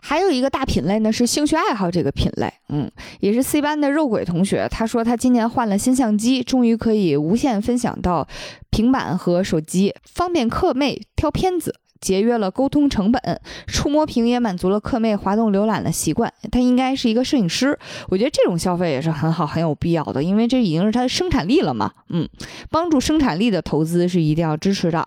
还有一个大品类呢是兴趣爱好这个品类，嗯，也是 C 班的肉鬼同学，他说他今年换了新相机，终于可以无线分享到平板和手机，方便客妹挑片子。节约了沟通成本，触摸屏也满足了客妹滑动浏览的习惯。他应该是一个摄影师，我觉得这种消费也是很好、很有必要的，因为这已经是他的生产力了嘛。嗯，帮助生产力的投资是一定要支持的。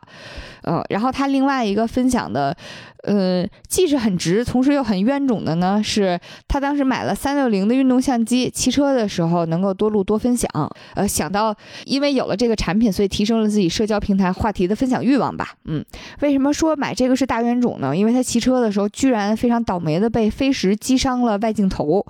呃，然后他另外一个分享的。呃，既是很值，同时又很冤种的呢，是他当时买了三六零的运动相机，骑车的时候能够多录多分享。呃，想到因为有了这个产品，所以提升了自己社交平台话题的分享欲望吧。嗯，为什么说买这个是大冤种呢？因为他骑车的时候居然非常倒霉的被飞石击伤了外镜头，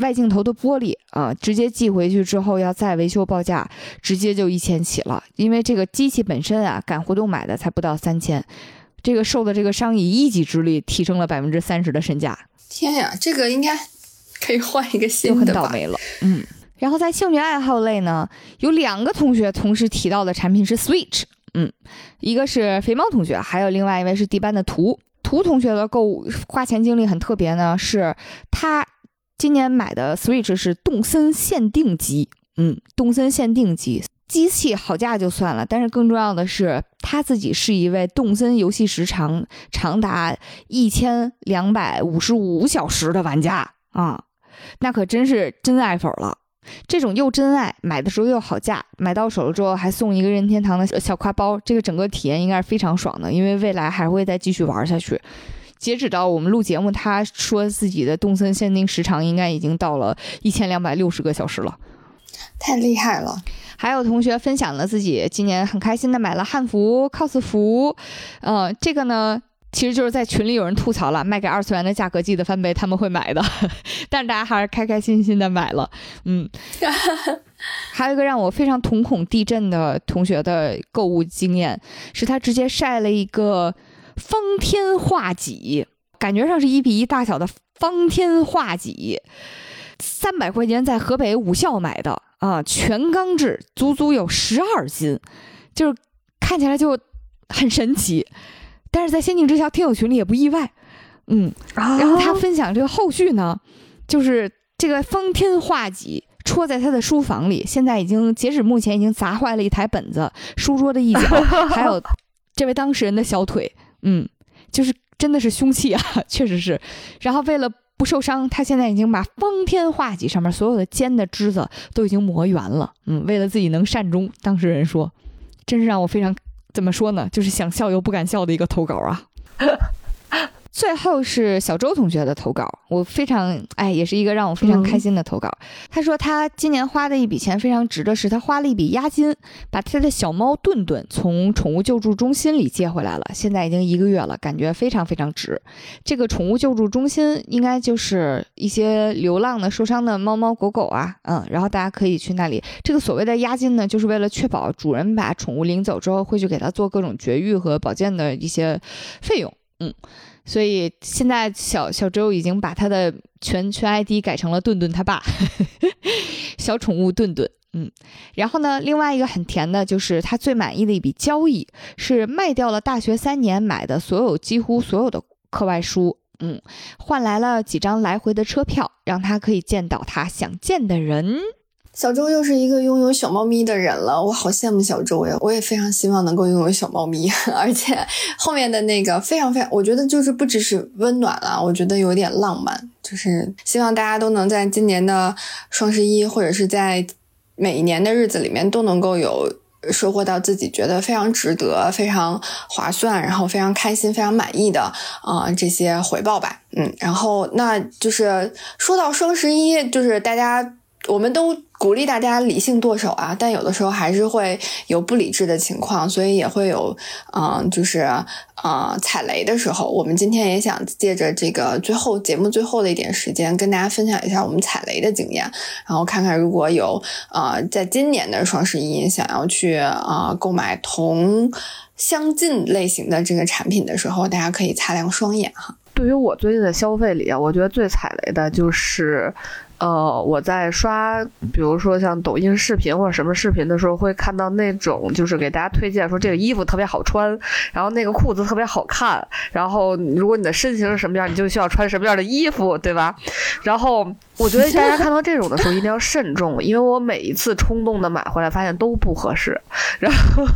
外镜头的玻璃啊，直接寄回去之后要再维修报价，直接就一千起了。因为这个机器本身啊，赶活动买的才不到三千。这个受的这个伤以一己之力提升了百分之三十的身价，天呀，这个应该可以换一个就新的吧？很倒霉了。嗯，然后在兴趣爱好类呢，有两个同学同时提到的产品是 Switch，嗯，一个是肥猫同学，还有另外一位是 D 班的图图同学的购物花钱经历很特别呢，是他今年买的 Switch 是动森限定机，嗯，动森限定机。机器好价就算了，但是更重要的是，他自己是一位动森游戏时长长达一千两百五十五小时的玩家啊，那可真是真爱粉了。这种又真爱，买的时候又好价，买到手了之后还送一个任天堂的小挎包，这个整个体验应该是非常爽的，因为未来还会再继续玩下去。截止到我们录节目，他说自己的动森限定时长应该已经到了一千两百六十个小时了。太厉害了！还有同学分享了自己今年很开心的买了汉服、cos 服，呃，这个呢，其实就是在群里有人吐槽了，卖给二次元的价格记得翻倍，他们会买的，但是大家还是开开心心的买了，嗯。还有一个让我非常瞳孔地震的同学的购物经验，是他直接晒了一个方天画戟，感觉上是一比一大小的方天画戟，三百块钱在河北武校买的啊，全钢制，足足有十二斤，就是看起来就很神奇。但是在仙境之桥听友群里也不意外，嗯。然后他分享这个后续呢，就是这个方天画戟戳在他的书房里，现在已经截止目前已经砸坏了一台本子、书桌的一角，还有 这位当事人的小腿，嗯，就是真的是凶器啊，确实是。然后为了不受伤，他现在已经把方天画戟上面所有的尖的枝子都已经磨圆了，嗯，为了自己能善终。当事人说，真是让我非常怎么说呢，就是想笑又不敢笑的一个投稿啊。最后是小周同学的投稿，我非常哎，也是一个让我非常开心的投稿。他说他今年花的一笔钱非常值的是，他花了一笔押金，把他的小猫顿顿从宠物救助中心里接回来了，现在已经一个月了，感觉非常非常值。这个宠物救助中心应该就是一些流浪的、受伤的猫猫狗狗啊，嗯，然后大家可以去那里。这个所谓的押金呢，就是为了确保主人把宠物领走之后，会去给它做各种绝育和保健的一些费用，嗯。所以现在小小周已经把他的全全 ID 改成了顿顿他爸，小宠物顿顿。嗯，然后呢，另外一个很甜的就是他最满意的一笔交易是卖掉了大学三年买的所有几乎所有的课外书，嗯，换来了几张来回的车票，让他可以见到他想见的人。小周又是一个拥有小猫咪的人了，我好羡慕小周呀！我也非常希望能够拥有小猫咪，而且后面的那个非常非常，我觉得就是不只是温暖了，我觉得有点浪漫，就是希望大家都能在今年的双十一或者是在每一年的日子里面都能够有收获到自己觉得非常值得、非常划算，然后非常开心、非常满意的啊、这些回报吧。嗯，然后那就是说到双十一，就是大家。我们都鼓励大家理性剁手啊，但有的时候还是会有不理智的情况，所以也会有，嗯、就是呃踩雷的时候。我们今天也想借着这个最后节目最后的一点时间，跟大家分享一下我们踩雷的经验，然后看看如果有呃在今年的双十一想要去啊、呃购买同相近类型的这个产品的时候，大家可以擦亮双眼哈。对于我最近的消费里啊，我觉得最踩雷的就是，呃，我在刷，比如说像抖音视频或者什么视频的时候，会看到那种就是给大家推荐说这个衣服特别好穿，然后那个裤子特别好看，然后如果你的身形是什么样，你就需要穿什么样的衣服，对吧？然后我觉得大家看到这种的时候一定要慎重，因为我每一次冲动的买回来发现都不合适，然后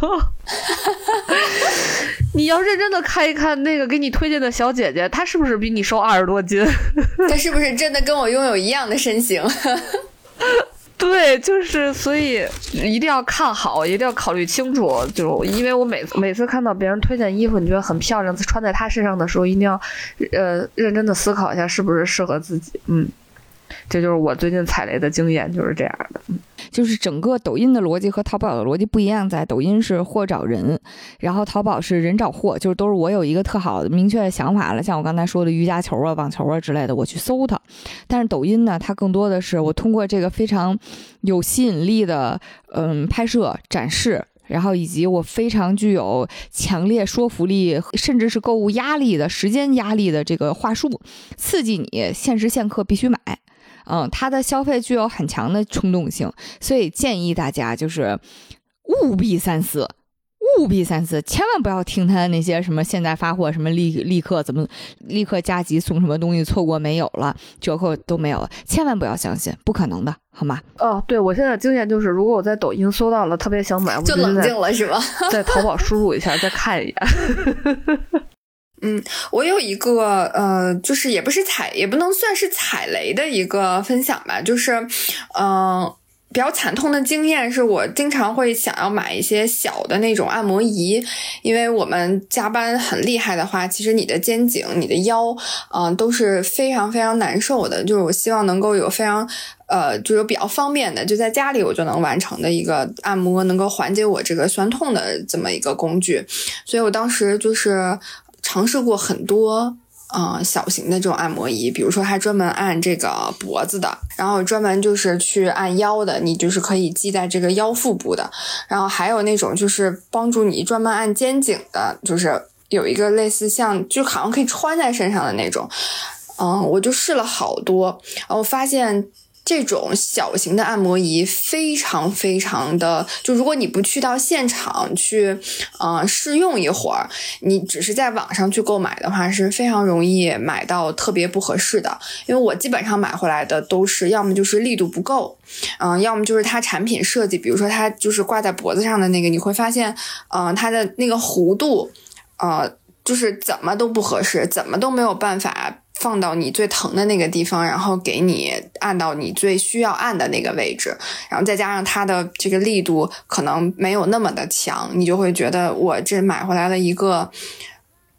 你要认真的看一看那个给你推荐的小姐姐，她是不是比你瘦二十多斤？她是不是真的跟我拥有一样的身形？对，就是所以一定要看好，一定要考虑清楚。就因为我每次每次看到别人推荐衣服，你觉得很漂亮，穿在她身上的时候，一定要呃认真的思考一下是不是适合自己。嗯，这就是我最近踩雷的经验，就是这样的。就是整个抖音的逻辑和淘宝的逻辑不一样，在抖音是货找人，然后淘宝是人找货，就是都是我有一个特好的明确的想法了，像我刚才说的瑜伽球啊、网球啊之类的，我去搜它。但是抖音呢，它更多的是我通过这个非常有吸引力的嗯拍摄展示。然后以及我非常具有强烈说服力，甚至是购物压力的时间压力的这个话术，刺激你限时限刻必须买。嗯，他的消费具有很强的冲动性，所以建议大家就是务必三思，务必三思，千万不要听他的那些什么现在发货什么立立刻怎么立刻加急送什么东西，错过没有了，折扣都没有了，千万不要相信，不可能的，好吗？哦，对我现在经验就是，如果我在抖音搜到了特别想买，我就冷静了是吧？在淘宝输入一下，再看一眼。嗯，我有一个呃，就是也不是踩，也不能算是踩雷的一个分享吧，就是嗯、比较惨痛的经验是我经常会想要买一些小的那种按摩仪，因为我们加班很厉害的话，其实你的肩颈、你的腰，嗯、都是非常非常难受的。就是我希望能够有非常呃，就有比较方便的，就在家里我就能完成的一个按摩，能够缓解我这个酸痛的这么一个工具。所以我当时就是尝试过很多。呃，小型的这种按摩仪，比如说它专门按这个脖子的，然后专门就是去按腰的，你就是可以系在这个腰腹部的，然后还有那种就是帮助你专门按肩颈的，就是有一个类似像就好像可以穿在身上的那种，嗯，我就试了好多，然后发现。这种小型的按摩仪非常非常的，就如果你不去到现场去，呃，试用一会儿，你只是在网上去购买的话，是非常容易买到特别不合适的。因为我基本上买回来的都是要么就是力度不够，嗯、要么就是它产品设计，比如说它就是挂在脖子上的那个，你会发现，嗯、它的那个弧度，呃，就是怎么都不合适，怎么都没有办法放到你最疼的那个地方，然后给你按到你最需要按的那个位置，然后再加上它的这个力度可能没有那么的强，你就会觉得我这买回来了一个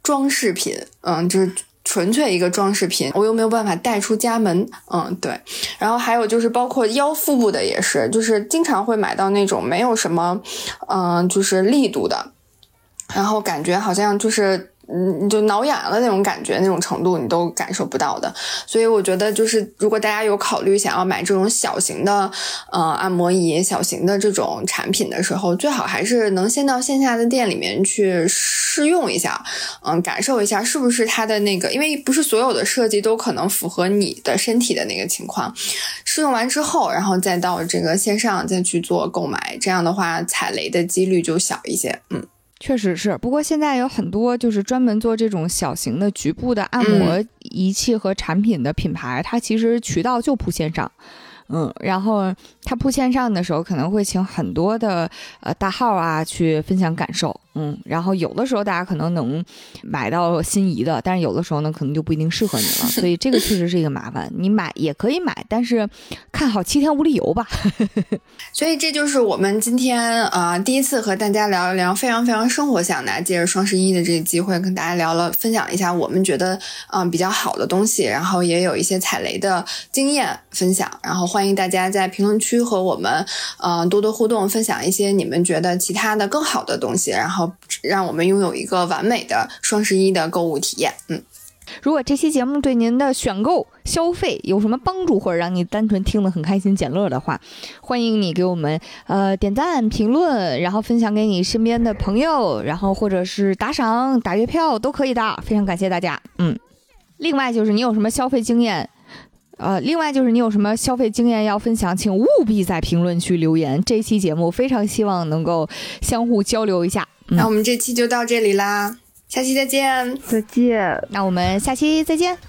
装饰品，嗯，就是。纯粹一个装饰品，我又没有办法带出家门，嗯，对。然后还有就是包括腰腹部的也是，就是经常会买到那种没有什么，嗯、就是力度的，然后感觉好像就是。嗯，你就挠痒痒的那种感觉，那种程度你都感受不到的。所以我觉得，就是如果大家有考虑想要买这种小型的，呃，按摩仪、小型的这种产品的时候，最好还是能先到线下的店里面去试用一下，嗯，感受一下是不是它的那个，因为不是所有的设计都可能符合你的身体的那个情况。试用完之后，然后再到这个线上再去做购买，这样的话踩雷的几率就小一些。嗯。确实是，不过现在有很多就是专门做这种小型的局部的按摩仪器和产品的品牌，它其实渠道就铺线上。嗯，然后它铺线上的时候，可能会请很多的呃大号啊去分享感受，嗯，然后有的时候大家可能能买到心仪的，但是有的时候呢，可能就不一定适合你了，所以这个确实是一个麻烦。你买也可以买，但是看好七天无理由吧。所以这就是我们今天啊、呃第一次和大家聊一聊非常非常生活向的，借着双十一的这个机会跟大家聊了，分享一下我们觉得嗯、呃比较好的东西，然后也有一些踩雷的经验分享，然后欢迎大家在评论区和我们呃多多互动，分享一些你们觉得其他的更好的东西，然后让我们拥有一个完美的双十一的购物体验。嗯，如果这期节目对您的选购、消费有什么帮助，或者让你单纯听得很开心、捡乐的话，欢迎你给我们呃点赞、评论，然后分享给你身边的朋友，然后或者是打赏、打月票都可以的。非常感谢大家，嗯。另外就是你有什么消费经验，呃，另外就是你有什么消费经验要分享，请务必在评论区留言。这期节目非常希望能够相互交流一下。嗯那我们这期就到这里啦，下期再见。再见。那我们下期再见。